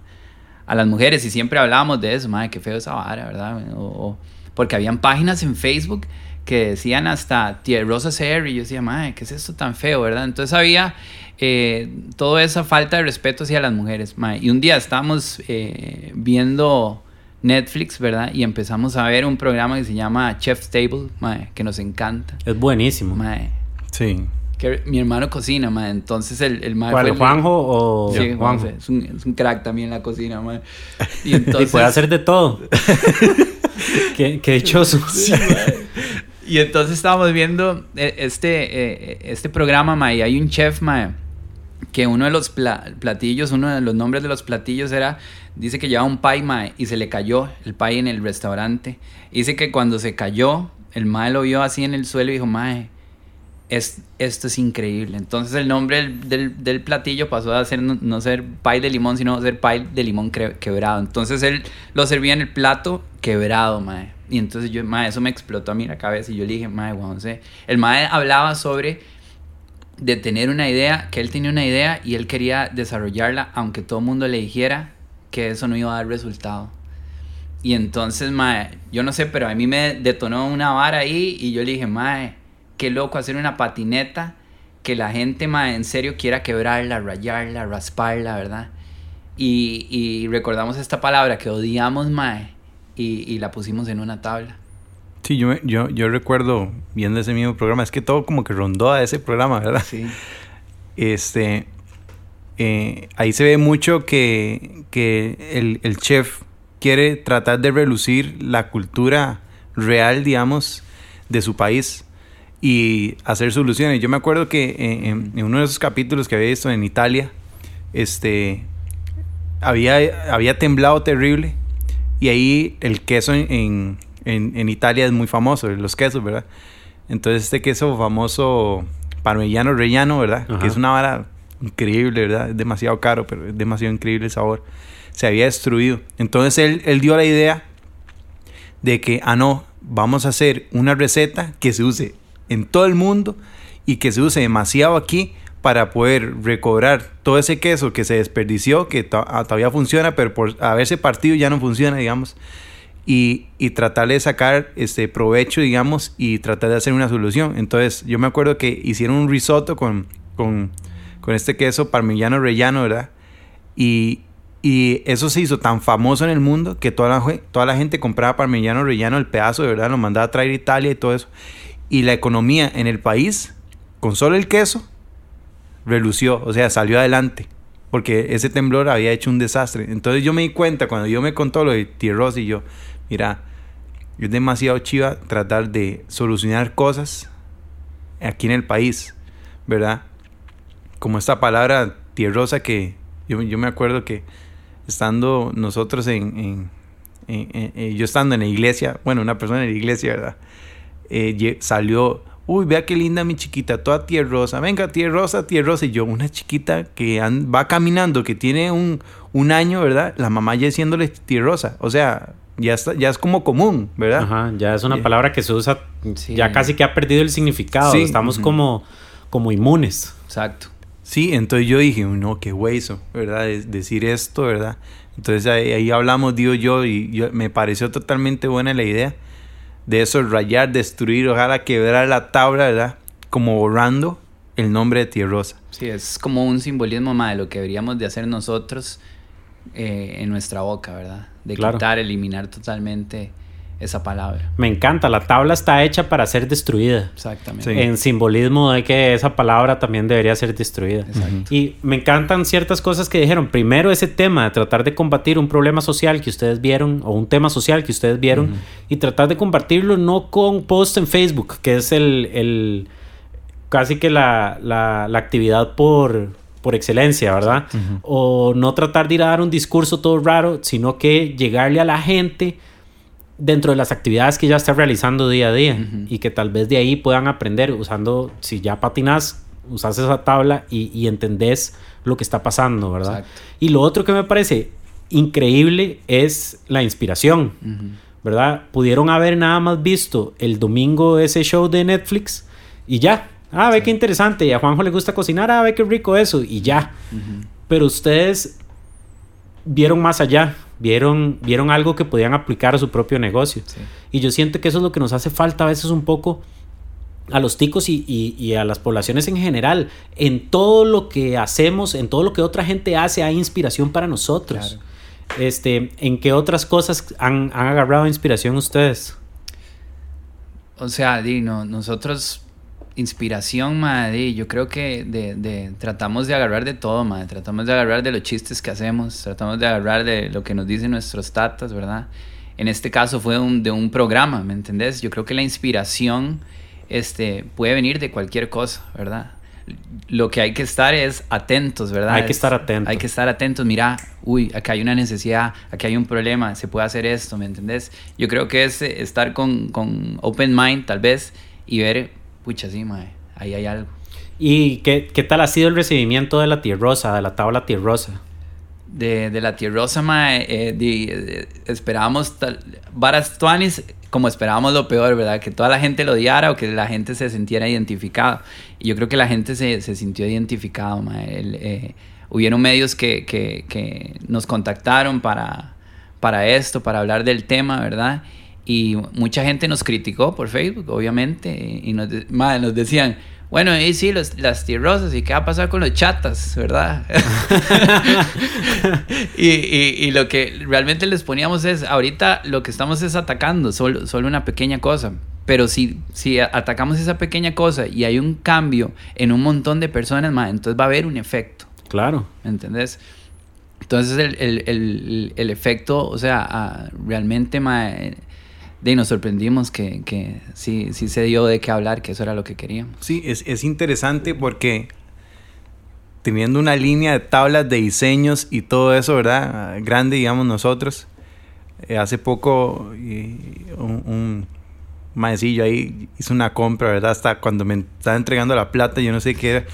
a las mujeres y siempre hablábamos de eso, madre, qué feo esa vara, ¿verdad? O, o- porque habían páginas en Facebook que decían hasta Tía Rosa CR y yo decía, madre, ¿qué es esto tan feo, verdad? Entonces había eh, toda esa falta de respeto hacia las mujeres, mae. Y un día estábamos eh, viendo Netflix, ¿verdad? Y empezamos a ver un programa que se llama Chef's Table, mae, que nos encanta, Es buenísimo. mae. Sí. Que mi hermano cocina, mae. Entonces el, el mae ¿Cuál, fue el- Juanjo o Sí, Juanjo? Juanjo. Es un, es un crack también en la cocina, mae. Y puede hacer de todo. qué, qué dichoso. Y entonces estábamos viendo eh, este, eh, este programa, mae, y hay un chef, mae, que uno de los pla- platillos, uno de los nombres de los platillos era, dice que llevaba un pie, mae, y se le cayó el pie en el restaurante. Dice que cuando se cayó, el mae lo vio así en el suelo y dijo, mae, es, esto es increíble. Entonces el nombre del, del- platillo pasó a ser no, ser pie de limón, sino ser pie de limón quebrado. Entonces él lo servía en el plato quebrado, mae. Y entonces yo, mae, eso me explotó a mí la cabeza y yo le dije, mae, no sé. El mae hablaba sobre de tener una idea, que él tenía una idea y él quería desarrollarla, aunque todo el mundo le dijera que eso no iba a dar resultado. Y entonces, mae, yo no sé, pero a mí me detonó una vara ahí y yo le dije, mae, qué loco hacer una patineta que la gente, mae, en serio quiera quebrarla, rayarla, rasparla, ¿verdad? Y, y recordamos esta palabra que odiamos, mae, y, y la pusimos en una tabla. Sí, yo, yo, yo recuerdo viendo ese mismo programa, es que todo como que rondó a ese programa, ¿verdad? Sí. Este, eh, ahí se ve mucho que, que el, el chef quiere tratar de relucir la cultura real, digamos, de su país y hacer soluciones. Yo me acuerdo que en, en- en uno de esos capítulos que había visto en Italia, este, había, había temblado terrible y ahí el queso en, en, en- en Italia es muy famoso, los quesos, ¿verdad? Entonces este queso famoso parmellano rellano, ¿verdad? Ajá. Que es una vara increíble, ¿verdad? Es demasiado caro, pero es demasiado increíble el sabor. Se había destruido. Entonces él, él dio la idea de que, ah, no, vamos a hacer una receta que se use en todo el mundo y que se use demasiado aquí para poder recobrar todo ese queso que se desperdició, que ah, todavía funciona, pero por haberse partido ya no funciona, digamos, y, y tratar de sacar este provecho, digamos, y tratar de hacer una solución. Entonces, yo me acuerdo que hicieron un risotto con, con, este queso parmigiano rellano, ¿verdad? Y, eso se hizo tan famoso en el mundo que toda la, ge- toda la gente compraba parmigiano rellano, el pedazo, de verdad, lo mandaba a traer a Italia y todo eso. Y la economía en el país, con solo el queso, relució, o sea, salió adelante. Porque ese temblor había hecho un desastre. Entonces yo me di cuenta cuando yo me contó lo de Tierros y yo, mira, es demasiado chiva tratar de solucionar cosas aquí en el país, ¿verdad? Como esta palabra tierrosa que yo, yo me acuerdo que estando nosotros en, en- en- yo estando en la iglesia, bueno, una persona en la iglesia, ¿verdad? Eh, salió, uy, vea qué linda mi chiquita, toda tierrosa, venga, tierrosa, tierrosa, y yo, una chiquita que va caminando, que tiene un, un año, ¿verdad? La mamá ya diciéndole tierrosa, o sea, ya, está, ya es como común, ¿verdad? Ajá, ya es una Yeah. palabra que se usa, Sí. ya casi que ha perdido el significado. Sí. Estamos como, como inmunes. Exacto. Sí, entonces yo dije, no, qué hueso, ¿verdad? Es decir esto, ¿verdad? Entonces ahí, ahí hablamos, digo yo, y yo, me pareció totalmente buena la idea de eso, rayar, destruir, ojalá quebrar la tabla, ¿verdad? Como borrando el nombre de Tierrosa. Sí, es como un simbolismo más de lo que deberíamos de hacer nosotros eh, en nuestra boca, ¿verdad? De Claro. quitar, eliminar totalmente esa palabra. Me encanta, la tabla está hecha para ser destruida. Exactamente. Sí. En simbolismo de que esa palabra también debería ser destruida. Exacto. Y me encantan ciertas cosas que dijeron. Primero, ese tema de tratar de combatir un problema social que ustedes vieron o un tema social que ustedes vieron y tratar de combatirlo no con post en Facebook, que es el, el- casi que la, la- la actividad por, por excelencia, ¿verdad? O no tratar de ir a dar un discurso todo raro, sino que llegarle a la gente dentro de las actividades que ya está realizando día a día y que tal vez de ahí puedan aprender usando, si ya patinas, usas esa tabla y, y entendés lo que está pasando, ¿verdad? Exacto. Y lo otro que me parece increíble es la inspiración. ¿verdad? Pudieron haber nada más visto el domingo ese show de Netflix y ya. Ah, ve qué interesante. Y a Juanjo le gusta cocinar. Ah, ve qué rico eso. Y ya. Pero ustedes vieron más allá, vieron, vieron algo que podían aplicar a su propio negocio. Y yo siento que eso es lo que nos hace falta a veces un poco a los ticos y, a las poblaciones en general. En todo lo que hacemos, en todo lo que otra gente hace, hay inspiración para nosotros. Este, ¿En qué otras cosas han, agarrado inspiración ustedes? O sea, Dino, nosotros inspiración, madre, yo creo que de, tratamos de agarrar de todo, madre, tratamos de agarrar de los chistes que hacemos, tratamos de agarrar de lo que nos dicen nuestros tatas, ¿verdad? En este caso fue de un programa, ¿me entendés? Yo creo que la inspiración este, puede venir de cualquier cosa, ¿verdad? Lo que hay que estar es atentos, ¿verdad? Hay que estar atentos. Hay que estar atentos. Mira, uy, acá hay una necesidad, aquí hay un problema, se puede hacer esto, ¿me entendés? Yo creo que es eh, estar con, con open mind, tal vez, y ver pucha, sí, mae, ahí hay algo. ¿Y qué, qué, tal ha sido el recibimiento de la tierrosa, de la tabla tierrosa? De, de la tierrosa, mae, eh, eh, esperábamos varas tuanis como esperábamos lo peor, ¿verdad? Que toda la gente lo odiara o que la gente se sintiera identificada. Y yo creo que la gente se, se sintió identificada, mae. Eh, hubieron medios que, que, que, nos contactaron para, para esto, para hablar del tema, ¿verdad? Y mucha gente nos criticó por Facebook, obviamente, y nos, nos decían, bueno, y sí, los, las tierrosas, ¿y qué va a pasar con los chatas, verdad? y, y, lo que realmente les poníamos es, ahorita lo que estamos es atacando, solo, solo una pequeña cosa. Pero si, si atacamos esa pequeña cosa y hay un cambio en un montón de personas, más, entonces va a haber un efecto. Claro. ¿Me entendés? Entonces el, el, el, el efecto, o sea, realmente, ma, de nos sorprendimos que, que, sí, sí se dio de qué hablar, que eso era lo que queríamos. Sí, es, es interesante porque teniendo una línea de tablas de diseños y todo eso, ¿verdad? Grande, digamos nosotros. Eh, hace poco un, un maecillo ahí hizo una compra, ¿verdad? Hasta cuando me estaba entregando la plata, yo no sé qué era.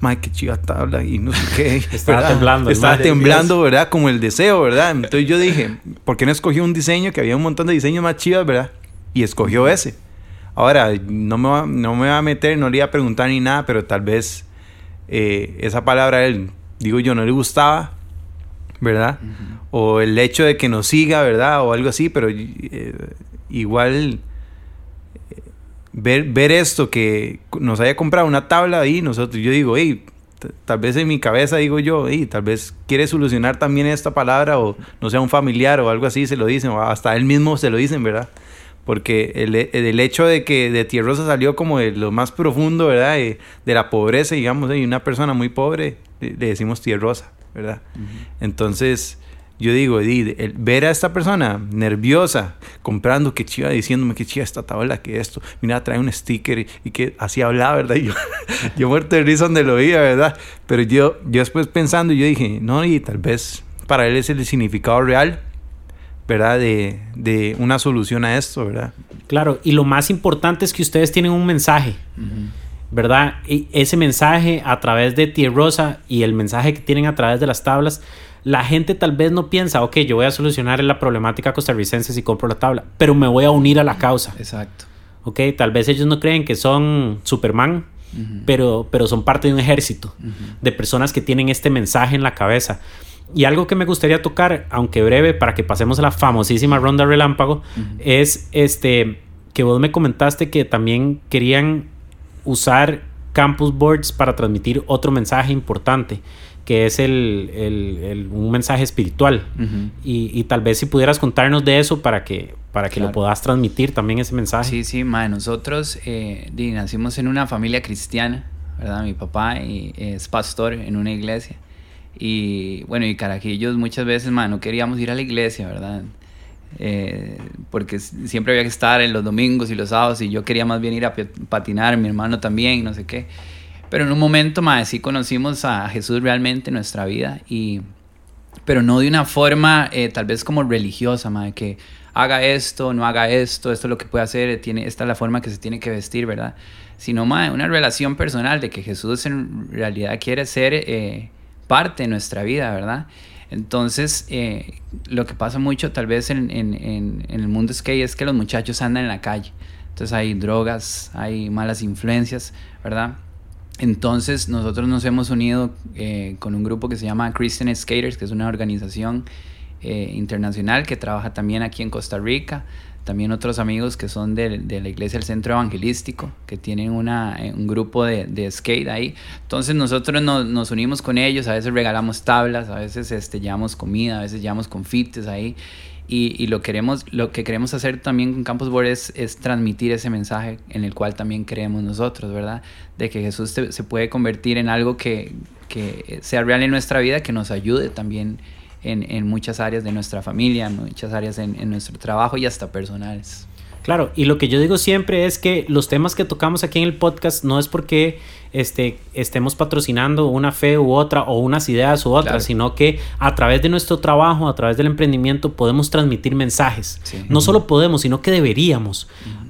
Mae, qué chiva tabla y no sé qué. estaba temblando. Estaba temblando, ¿verdad? Como el deseo, ¿verdad? Entonces yo dije, ¿por qué no escogió un diseño que había un montón de diseños más chivas, ¿verdad? Y escogió ese. Ahora, no me, va, no me va a meter, no le iba a preguntar ni nada, pero tal vez eh, esa palabra a él, digo yo, no le gustaba, ¿verdad? O el hecho de que nos siga, ¿verdad? O algo así, pero eh, igual ver, ver esto, que nos haya comprado una tabla ahí, nosotros, yo digo, hey, tal vez en mi cabeza digo yo, hey, tal vez quiere solucionar también esta palabra o no sea un familiar o algo así, se lo dicen, o hasta él mismo se lo dicen, ¿verdad? Porque el, el hecho de que de Tierrosa salió como de lo más profundo, ¿verdad? De, la pobreza, digamos, y una persona muy pobre, le, decimos Tierrosa, ¿verdad? Entonces yo digo, ver a esta persona nerviosa, comprando, que chiva, diciéndome que chiva esta tabla, que esto, mira, trae un sticker y, que así hablaba, ¿verdad? Y yo, yo muerto de risa donde lo veía, ¿verdad? Pero yo, yo después pensando, yo dije, no, y tal vez para él es el significado real, ¿verdad? De, de una solución a esto, ¿verdad? Claro, y lo más importante es que ustedes tienen un mensaje. ¿Verdad? Y ese mensaje a través de Tierrosa y el mensaje que tienen a través de las tablas, la gente tal vez no piensa, ok, yo voy a solucionar la problemática costarricense si compro la tabla, pero me voy a unir a la causa. Exacto. Ok, tal vez ellos no creen que son Superman, pero, pero son parte de un ejército de personas que tienen este mensaje en la cabeza. Y algo que me gustaría tocar, aunque breve, para que pasemos a la famosísima ronda relámpago, es este que vos me comentaste que también querían usar campus boards para transmitir otro mensaje importante que es el, un mensaje espiritual. y, tal vez si pudieras contarnos de eso para que, para que lo puedas transmitir también ese mensaje. Sí, sí, ma, nosotros eh, nacimos en una familia cristiana, ¿verdad? Mi papá es pastor en una iglesia. Y bueno, y carajillos muchas veces, ma, no queríamos ir a la iglesia, ¿verdad? Eh, porque siempre había que estar en los domingos y los sábados y yo quería más bien ir a patinar, mi hermano también, no sé qué. Pero en un momento, más sí conocimos a Jesús realmente en nuestra vida, y, pero no de una forma eh, tal vez como religiosa, madre, que haga esto, no haga esto, esto es lo que puede hacer, tiene, esta es la forma que se tiene que vestir, ¿verdad? Sino más una relación personal de que Jesús en realidad quiere ser eh, parte de nuestra vida, ¿verdad? Entonces, eh, lo que pasa mucho tal vez en, en, en, en el mundo skate es que los muchachos andan en la calle. Entonces hay drogas, hay malas influencias, ¿verdad? Entonces nosotros nos hemos unido eh, con un grupo que se llama Christian Skaters, que es una organización eh, internacional que trabaja también aquí en Costa Rica. También otros amigos que son de, de la iglesia del Centro Evangelístico, que tienen una, eh, un grupo de, skate ahí. Entonces nosotros nos, nos, unimos con ellos, a veces regalamos tablas, a veces este, llevamos comida, a veces llevamos confites ahí. Y, y, lo, queremos, lo que queremos hacer también con Campus Board es, es, transmitir ese mensaje en el cual también creemos nosotros, ¿verdad? De que Jesús se puede convertir en algo que, que, sea real en nuestra vida, que nos ayude también en, en muchas áreas de nuestra familia, en muchas áreas en, en nuestro trabajo y hasta personales. Claro, y lo que yo digo siempre es que los temas que tocamos aquí en el podcast no es porque este, estemos patrocinando una fe u otra o unas ideas u otras, claro. sino que a través de nuestro trabajo, a través del emprendimiento, podemos transmitir mensajes. Sí. No solo podemos, sino que deberíamos. Uh -huh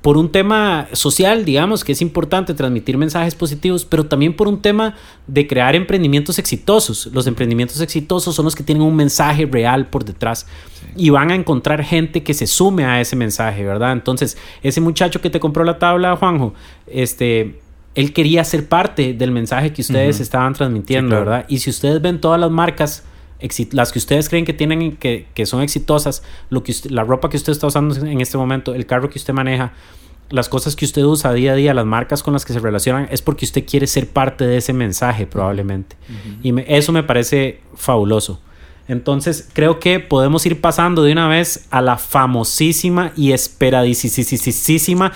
por un tema social, digamos, que es importante transmitir mensajes positivos, pero también por un tema de crear emprendimientos exitosos. Los emprendimientos exitosos son los que tienen un mensaje real por detrás sí. y van a encontrar gente que se sume a ese mensaje, ¿verdad? Entonces, ese muchacho que te compró la tabla, Juanjo, este él quería ser parte del mensaje que ustedes uh -huh. estaban transmitiendo, sí, claro. ¿verdad? Y si ustedes ven todas las marcas las que ustedes creen que tienen que, que son exitosas, lo que usted, la ropa que usted está usando en este momento, el carro que usted maneja, las cosas que usted usa día a día, las marcas con las que se relacionan, es porque usted quiere ser parte de ese mensaje probablemente. Uh -huh. Y me, eso me parece fabuloso. Entonces creo que podemos ir pasando de una vez a la famosísima y esperadísima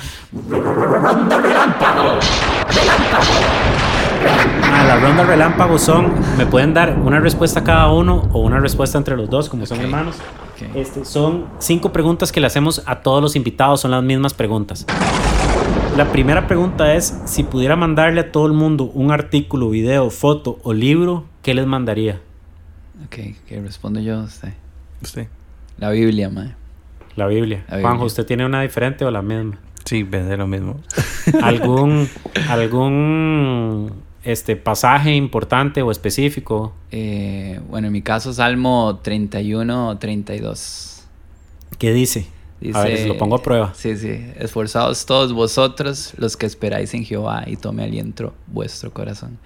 a la ronda relámpago son, me pueden dar una respuesta cada uno o una respuesta entre los dos, como son hermanos. Okay. Este, son cinco preguntas que le hacemos a todos los invitados, son las mismas preguntas. La primera pregunta es, si pudiera mandarle a todo el mundo un artículo, video, foto o libro, ¿qué les mandaría? Ok, ¿qué respondo yo a usted? Usted. La Biblia, mae. La Biblia. La Biblia. Juanjo, ¿usted tiene una diferente o la misma? Sí, vende lo mismo. ¿Algún, algún este pasaje importante o específico? Eh, bueno, en mi caso, Salmo 31 32. ¿Qué dice? dice? A ver, lo pongo a prueba. Sí, sí. Esforzados todos vosotros los que esperáis en Jehová y tome aliento vuestro corazón.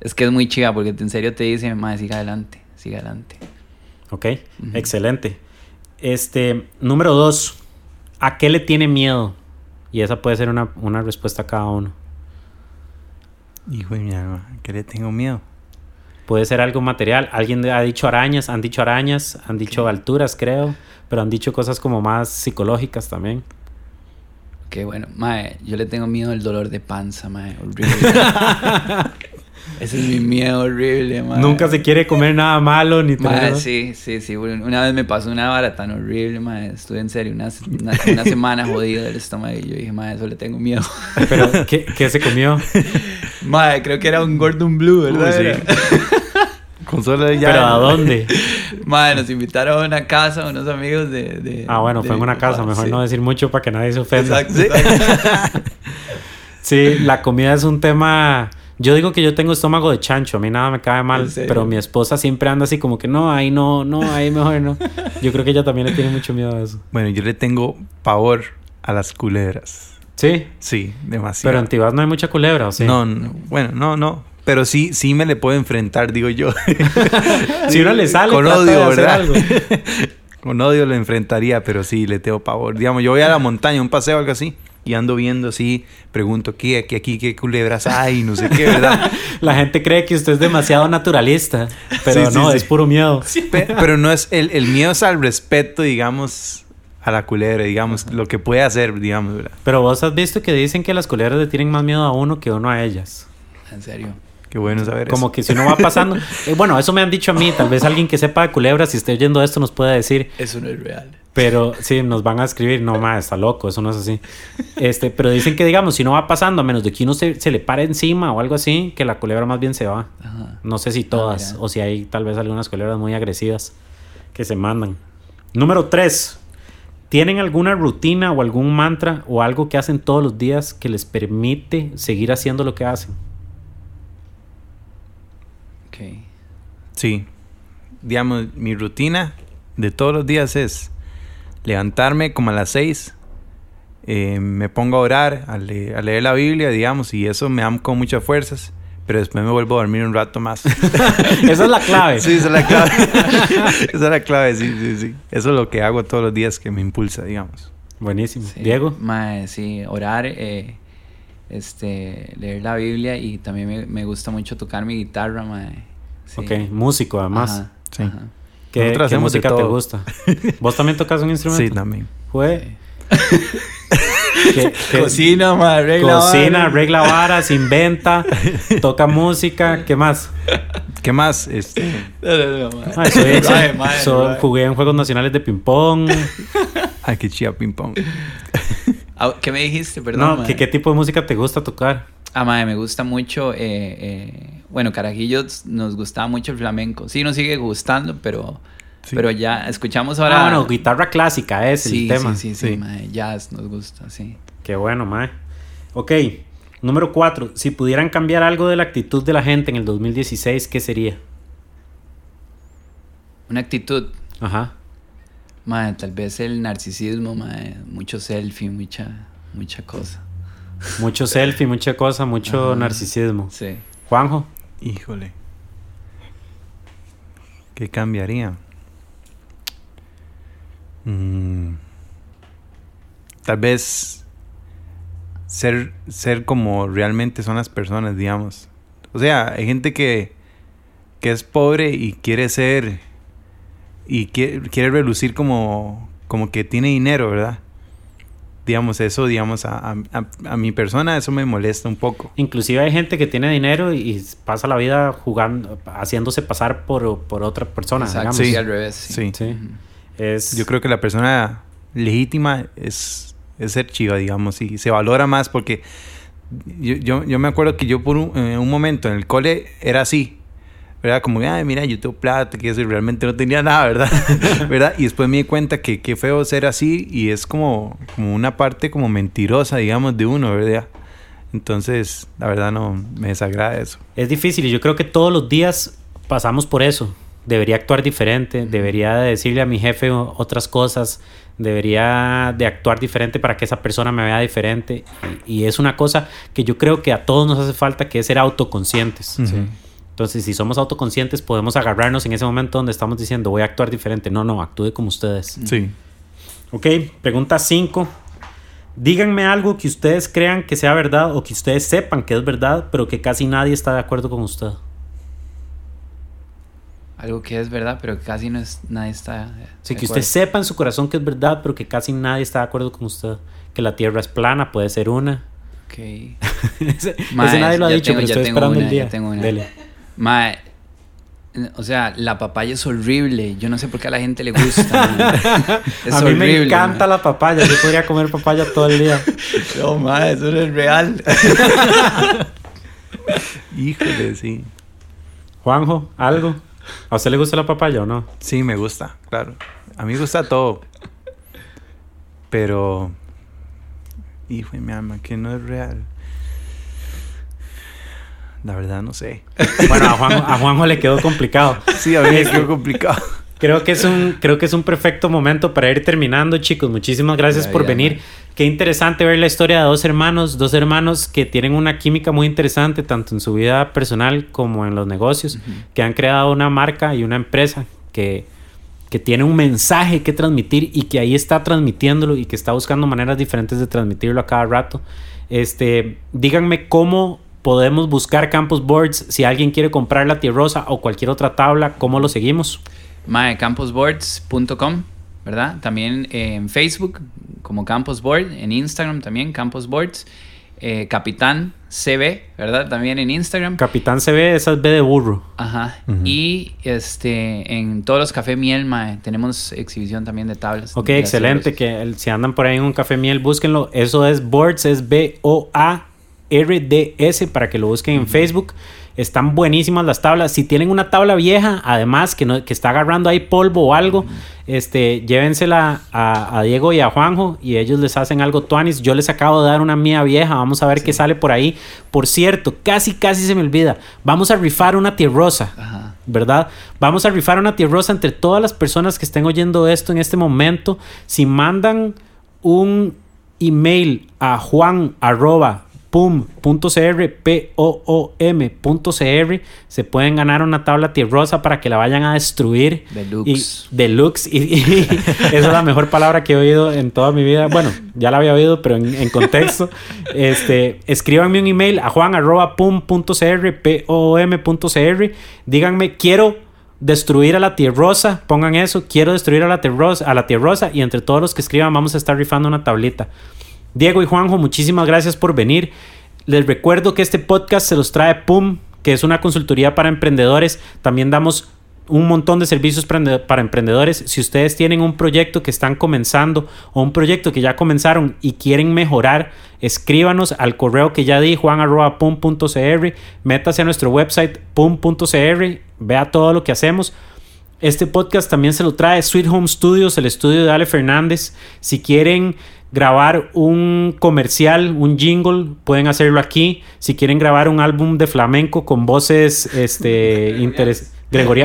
Es que es muy chiva porque en serio te dice, madre, siga adelante, siga adelante. Ok, uh -huh. excelente. Este, número dos, ¿a qué le tiene miedo? Y esa puede ser una, una respuesta a cada uno. Hijo de mi alma, ¿qué le tengo miedo? Puede ser algo material. Alguien ha dicho arañas, han dicho arañas, han dicho alturas, creo, pero han dicho cosas como más psicológicas también. Qué bueno, mae, yo le tengo miedo al dolor de panza, mae, horrible. Ese es mi miedo horrible, mae. Nunca se quiere comer nada malo ni mae, sí, sí, sí. Una vez me pasó una vara tan horrible, mae. Estuve en serio una, una, una semana jodido del estómago y yo dije, mae, eso le tengo miedo. ¿Pero qué, qué se comió? Mae, creo que era un Gordon Blue, ¿verdad? Uy, sí. Con solo ya. ¿Pero a dónde? Madre, nos invitaron a una casa, unos amigos de. de ah, bueno, de fue en una casa. Mejor sí. no decir mucho para que nadie se ofenda. Exacto. exacto. sí, la comida es un tema. Yo digo que yo tengo estómago de chancho, a mí nada me cae mal, pero mi esposa siempre anda así como que no, ahí no, no, ahí mejor no. Yo creo que ella también le tiene mucho miedo a eso. Bueno, yo le tengo pavor a las culebras. ¿Sí? Sí, demasiado. Pero en Tibás no hay mucha culebra, ¿o sí? No, no, bueno, no, no. Pero sí, sí me le puedo enfrentar, digo yo. si uno le sale, con odio, ¿verdad? con odio lo enfrentaría, pero sí, le tengo pavor. Digamos, yo voy a la montaña, un paseo, algo así, y ando viendo así, pregunto, ¿qué? Aquí, aquí, ¿qué culebras hay? No sé qué, ¿verdad? la gente cree que usted es demasiado naturalista, pero sí, no, sí, es puro miedo. pero no es, el, el miedo es al respeto, digamos a la culebra, digamos, Ajá. lo que puede hacer, digamos, ¿verdad? Pero vos has visto que dicen que las culebras le tienen más miedo a uno que uno a ellas. ¿En serio? Qué bueno saber Como eso. que si uno va pasando... eh, bueno, eso me han dicho a mí. Tal vez alguien que sepa de culebras, si esté oyendo esto, nos pueda decir. Eso no es real. Pero sí, nos van a escribir. No, ma, está loco. Eso no es así. Este, pero dicen que, digamos, si no va pasando, a menos de que uno se, se le pare encima o algo así, que la culebra más bien se va. Ajá. No sé si todas. Ah, o si hay tal vez algunas culebras muy agresivas que se mandan. Número 3. ¿Tienen alguna rutina o algún mantra o algo que hacen todos los días que les permite seguir haciendo lo que hacen? Ok. Sí. Digamos, mi rutina de todos los días es levantarme como a las 6, eh, me pongo a orar, a, le- a leer la Biblia, digamos, y eso me da con muchas fuerzas, pero después me vuelvo a dormir un rato más. Esa es la clave. sí, esa es la clave. esa es la clave, sí, sí, sí. Eso es lo que hago todos los días que me impulsa, digamos. Buenísimo. Sí. Diego. Mae, sí, orar, eh, este, leer la Biblia y también me, me gusta mucho tocar mi guitarra, mae. Sí. Ok, músico además. Ajá, Sí. ajá. ¿Qué, qué música te gusta? ¿Vos también tocas un instrumento? Sí, también. Fue. ¿Qué- qué- Cocina, mae, arregla Cocina, vara. arregla varas, inventa, toca música, ¿qué más? ¿Qué más? Este, No, no, no, mae. Ay, soy ex- Mae, mae, soy- mae. jugué en Juegos Nacionales de Ping Pong. ay, qué chía ping pong. Ah, ¿Qué me dijiste? Perdón, No. ¿qué, ¿qué tipo de música te gusta tocar? Ah, mae, me gusta mucho, eh, eh, bueno, Carajillos nos gustaba mucho el flamenco. Sí, nos sigue gustando, pero, Sí. pero ya escuchamos ahora... Ah, bueno, guitarra clásica es sí, el tema. sí, sí, sí, Sí. mae, jazz nos gusta, sí. Qué bueno, mae. Ok, número cuatro. Si pudieran cambiar algo de la actitud de la gente en el 2016, ¿qué sería? Una actitud, Ajá. Mae, tal vez el narcisismo, mae, mucho selfie, mucha, mucha cosa. Mucho selfie, mucha cosa, mucho Ajá. narcisismo. Sí. Juanjo. Híjole. ¿Qué cambiaría? Mm, tal vez ser, ser como realmente son las personas, digamos. O sea, hay gente que, que es pobre y quiere ser y quiere, quiere relucir como, como que tiene dinero, ¿verdad? Digamos, eso, digamos, a, a- a- mi persona eso me molesta un poco. Inclusive hay gente que tiene dinero y pasa la vida jugando, haciéndose pasar por, por otra persona, Exacto, digamos. sí, al revés. Sí. Sí. Sí. Es, Yo creo que la persona legítima es, es ser chiva, digamos, y se valora más porque yo, yo, yo me acuerdo que yo por un, en un momento en el cole era así, ¿verdad? Como, ay, mira, yo tengo plata, que eso, y realmente no tenía nada, ¿verdad? ¿verdad? Y después me di cuenta que qué feo ser así y es como, como una parte como mentirosa, digamos, de uno, ¿verdad? Entonces, la verdad no me desagrada eso. es difícil y yo creo que todos los días pasamos por eso. Debería actuar diferente, debería de decirle a mi jefe otras cosas, debería de actuar diferente para que esa persona me vea diferente. Y, y es una cosa que yo creo que a todos nos hace falta, que es ser autoconscientes. Ujú. Entonces, si somos autoconscientes, podemos agarrarnos en ese momento donde estamos diciendo, voy a actuar diferente. No, no, actúe como ustedes. Sí. Ok, pregunta 5. Díganme algo que ustedes crean que sea verdad o que ustedes sepan que es verdad, pero que casi nadie está de acuerdo con usted. Algo que es verdad, pero casi no es, nadie está. Sí, que usted sepa en su corazón que es verdad, pero que casi nadie está de acuerdo con usted. Que la Tierra es plana, puede ser una. Ok. ese, nadie lo ha dicho, tengo- pero ya estoy tengo esperando una, el día. ya tengo una. Dele. Mae, o sea, la papaya es horrible. Yo no sé por qué a la gente le gusta. Es a mí me encanta la papaya. Yo podría comer papaya todo el día. No, mae, eso no es real. Híjole, sí. Juanjo, ¿algo? ¿A usted le gusta la papaya o no? Sí, me gusta, claro. A mí me gusta todo. Pero. Hijo de mi alma, que no es real. La verdad, no sé. Bueno, a Juanjo, a Juanjo le quedó complicado. Sí, a mí me quedó complicado. Creo que es un, creo que es un perfecto momento para ir terminando, chicos. Muchísimas gracias Ya, por ya, venir. man. Qué interesante ver la historia de dos hermanos, dos hermanos que tienen una química muy interesante, tanto en su vida personal como en los negocios, que han creado una marca y una empresa que, que tiene un mensaje que transmitir y que ahí está transmitiéndolo y que está buscando maneras diferentes de transmitirlo a cada rato. Este, díganme cómo podemos buscar Campus Boards si alguien quiere comprar la tierrosa o cualquier otra tabla, cómo lo seguimos. Mae, campusboards.com, ¿verdad? También eh, en Facebook como Campus Board, en Instagram también Campus Boards, eh, Capitán CB, ¿verdad? También en Instagram. Capitán CB, esa es B de burro. Ajá. Y este en todos los café miel, mae, tenemos exhibición también de tablas. Ok, de excelente. Que el- si andan por ahí en un café miel, búsquenlo. Eso es Boards, es B-O-A-R-D-S para que lo busquen en Facebook. Están buenísimas las tablas. Si tienen una tabla vieja, además que, no, que está agarrando ahí polvo o algo, este, llévensela a, a Diego y a Juanjo y ellos les hacen algo tuanis. Yo les acabo de dar una mía vieja. Vamos a ver qué sale por ahí. Por cierto, casi, casi se me olvida. Vamos a rifar una tierrosa. Ajá. ¿verdad? Vamos a rifar una tierrosa entre todas las personas que estén oyendo esto en este momento. Si mandan un email a juan arroba pum.cr, P-O-O-M.cr, se pueden ganar una tabla tierrosa para que la vayan a destruir. Deluxe. Y, deluxe. Y, y esa es la mejor palabra que he oído en toda mi vida. Bueno, ya la había oído, pero en, en contexto. Este, escríbanme un email a juan.pum.cr, P-O-O-M.cr. Díganme, quiero destruir a la tierrosa, pongan eso, quiero destruir a la tierrosa, a la tierrosa y entre todos los que escriban vamos a estar rifando una tablita. Diego y Juanjo, muchísimas gracias por venir. Les recuerdo que este podcast se los trae PUM, que es una consultoría para emprendedores. También damos un montón de servicios para emprendedores. Si ustedes tienen un proyecto que están comenzando o un proyecto que ya comenzaron y quieren mejorar, escríbanos al correo que ya di, juan.pum.cr, métase a nuestro website pum.cr, vea todo lo que hacemos. Este podcast también se lo trae Sweet Home Studios, el estudio de Ale Fernández. Si quieren grabar un comercial, un jingle, pueden hacerlo aquí. Si quieren grabar un álbum de flamenco con voces este,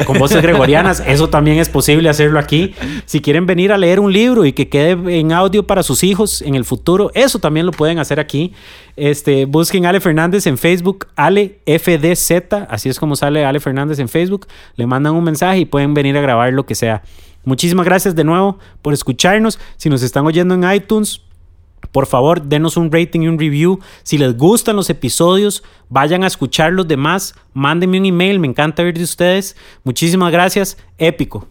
con voces gregorianas, eso también es posible hacerlo aquí. Si quieren venir a leer un libro y que quede en audio para sus hijos en el futuro, eso también lo pueden hacer aquí. Este, busquen Ale Fernández en Facebook, Ale FDZ, así es como sale Ale Fernández en Facebook. Le mandan un mensaje y pueden venir a grabar lo que sea. Muchísimas gracias de nuevo por escucharnos. Si nos están oyendo en iTunes, por favor, denos un rating y un review. Si les gustan los episodios, vayan a escuchar los demás. Mándenme un email, me encanta ver de ustedes. Muchísimas gracias. Épico.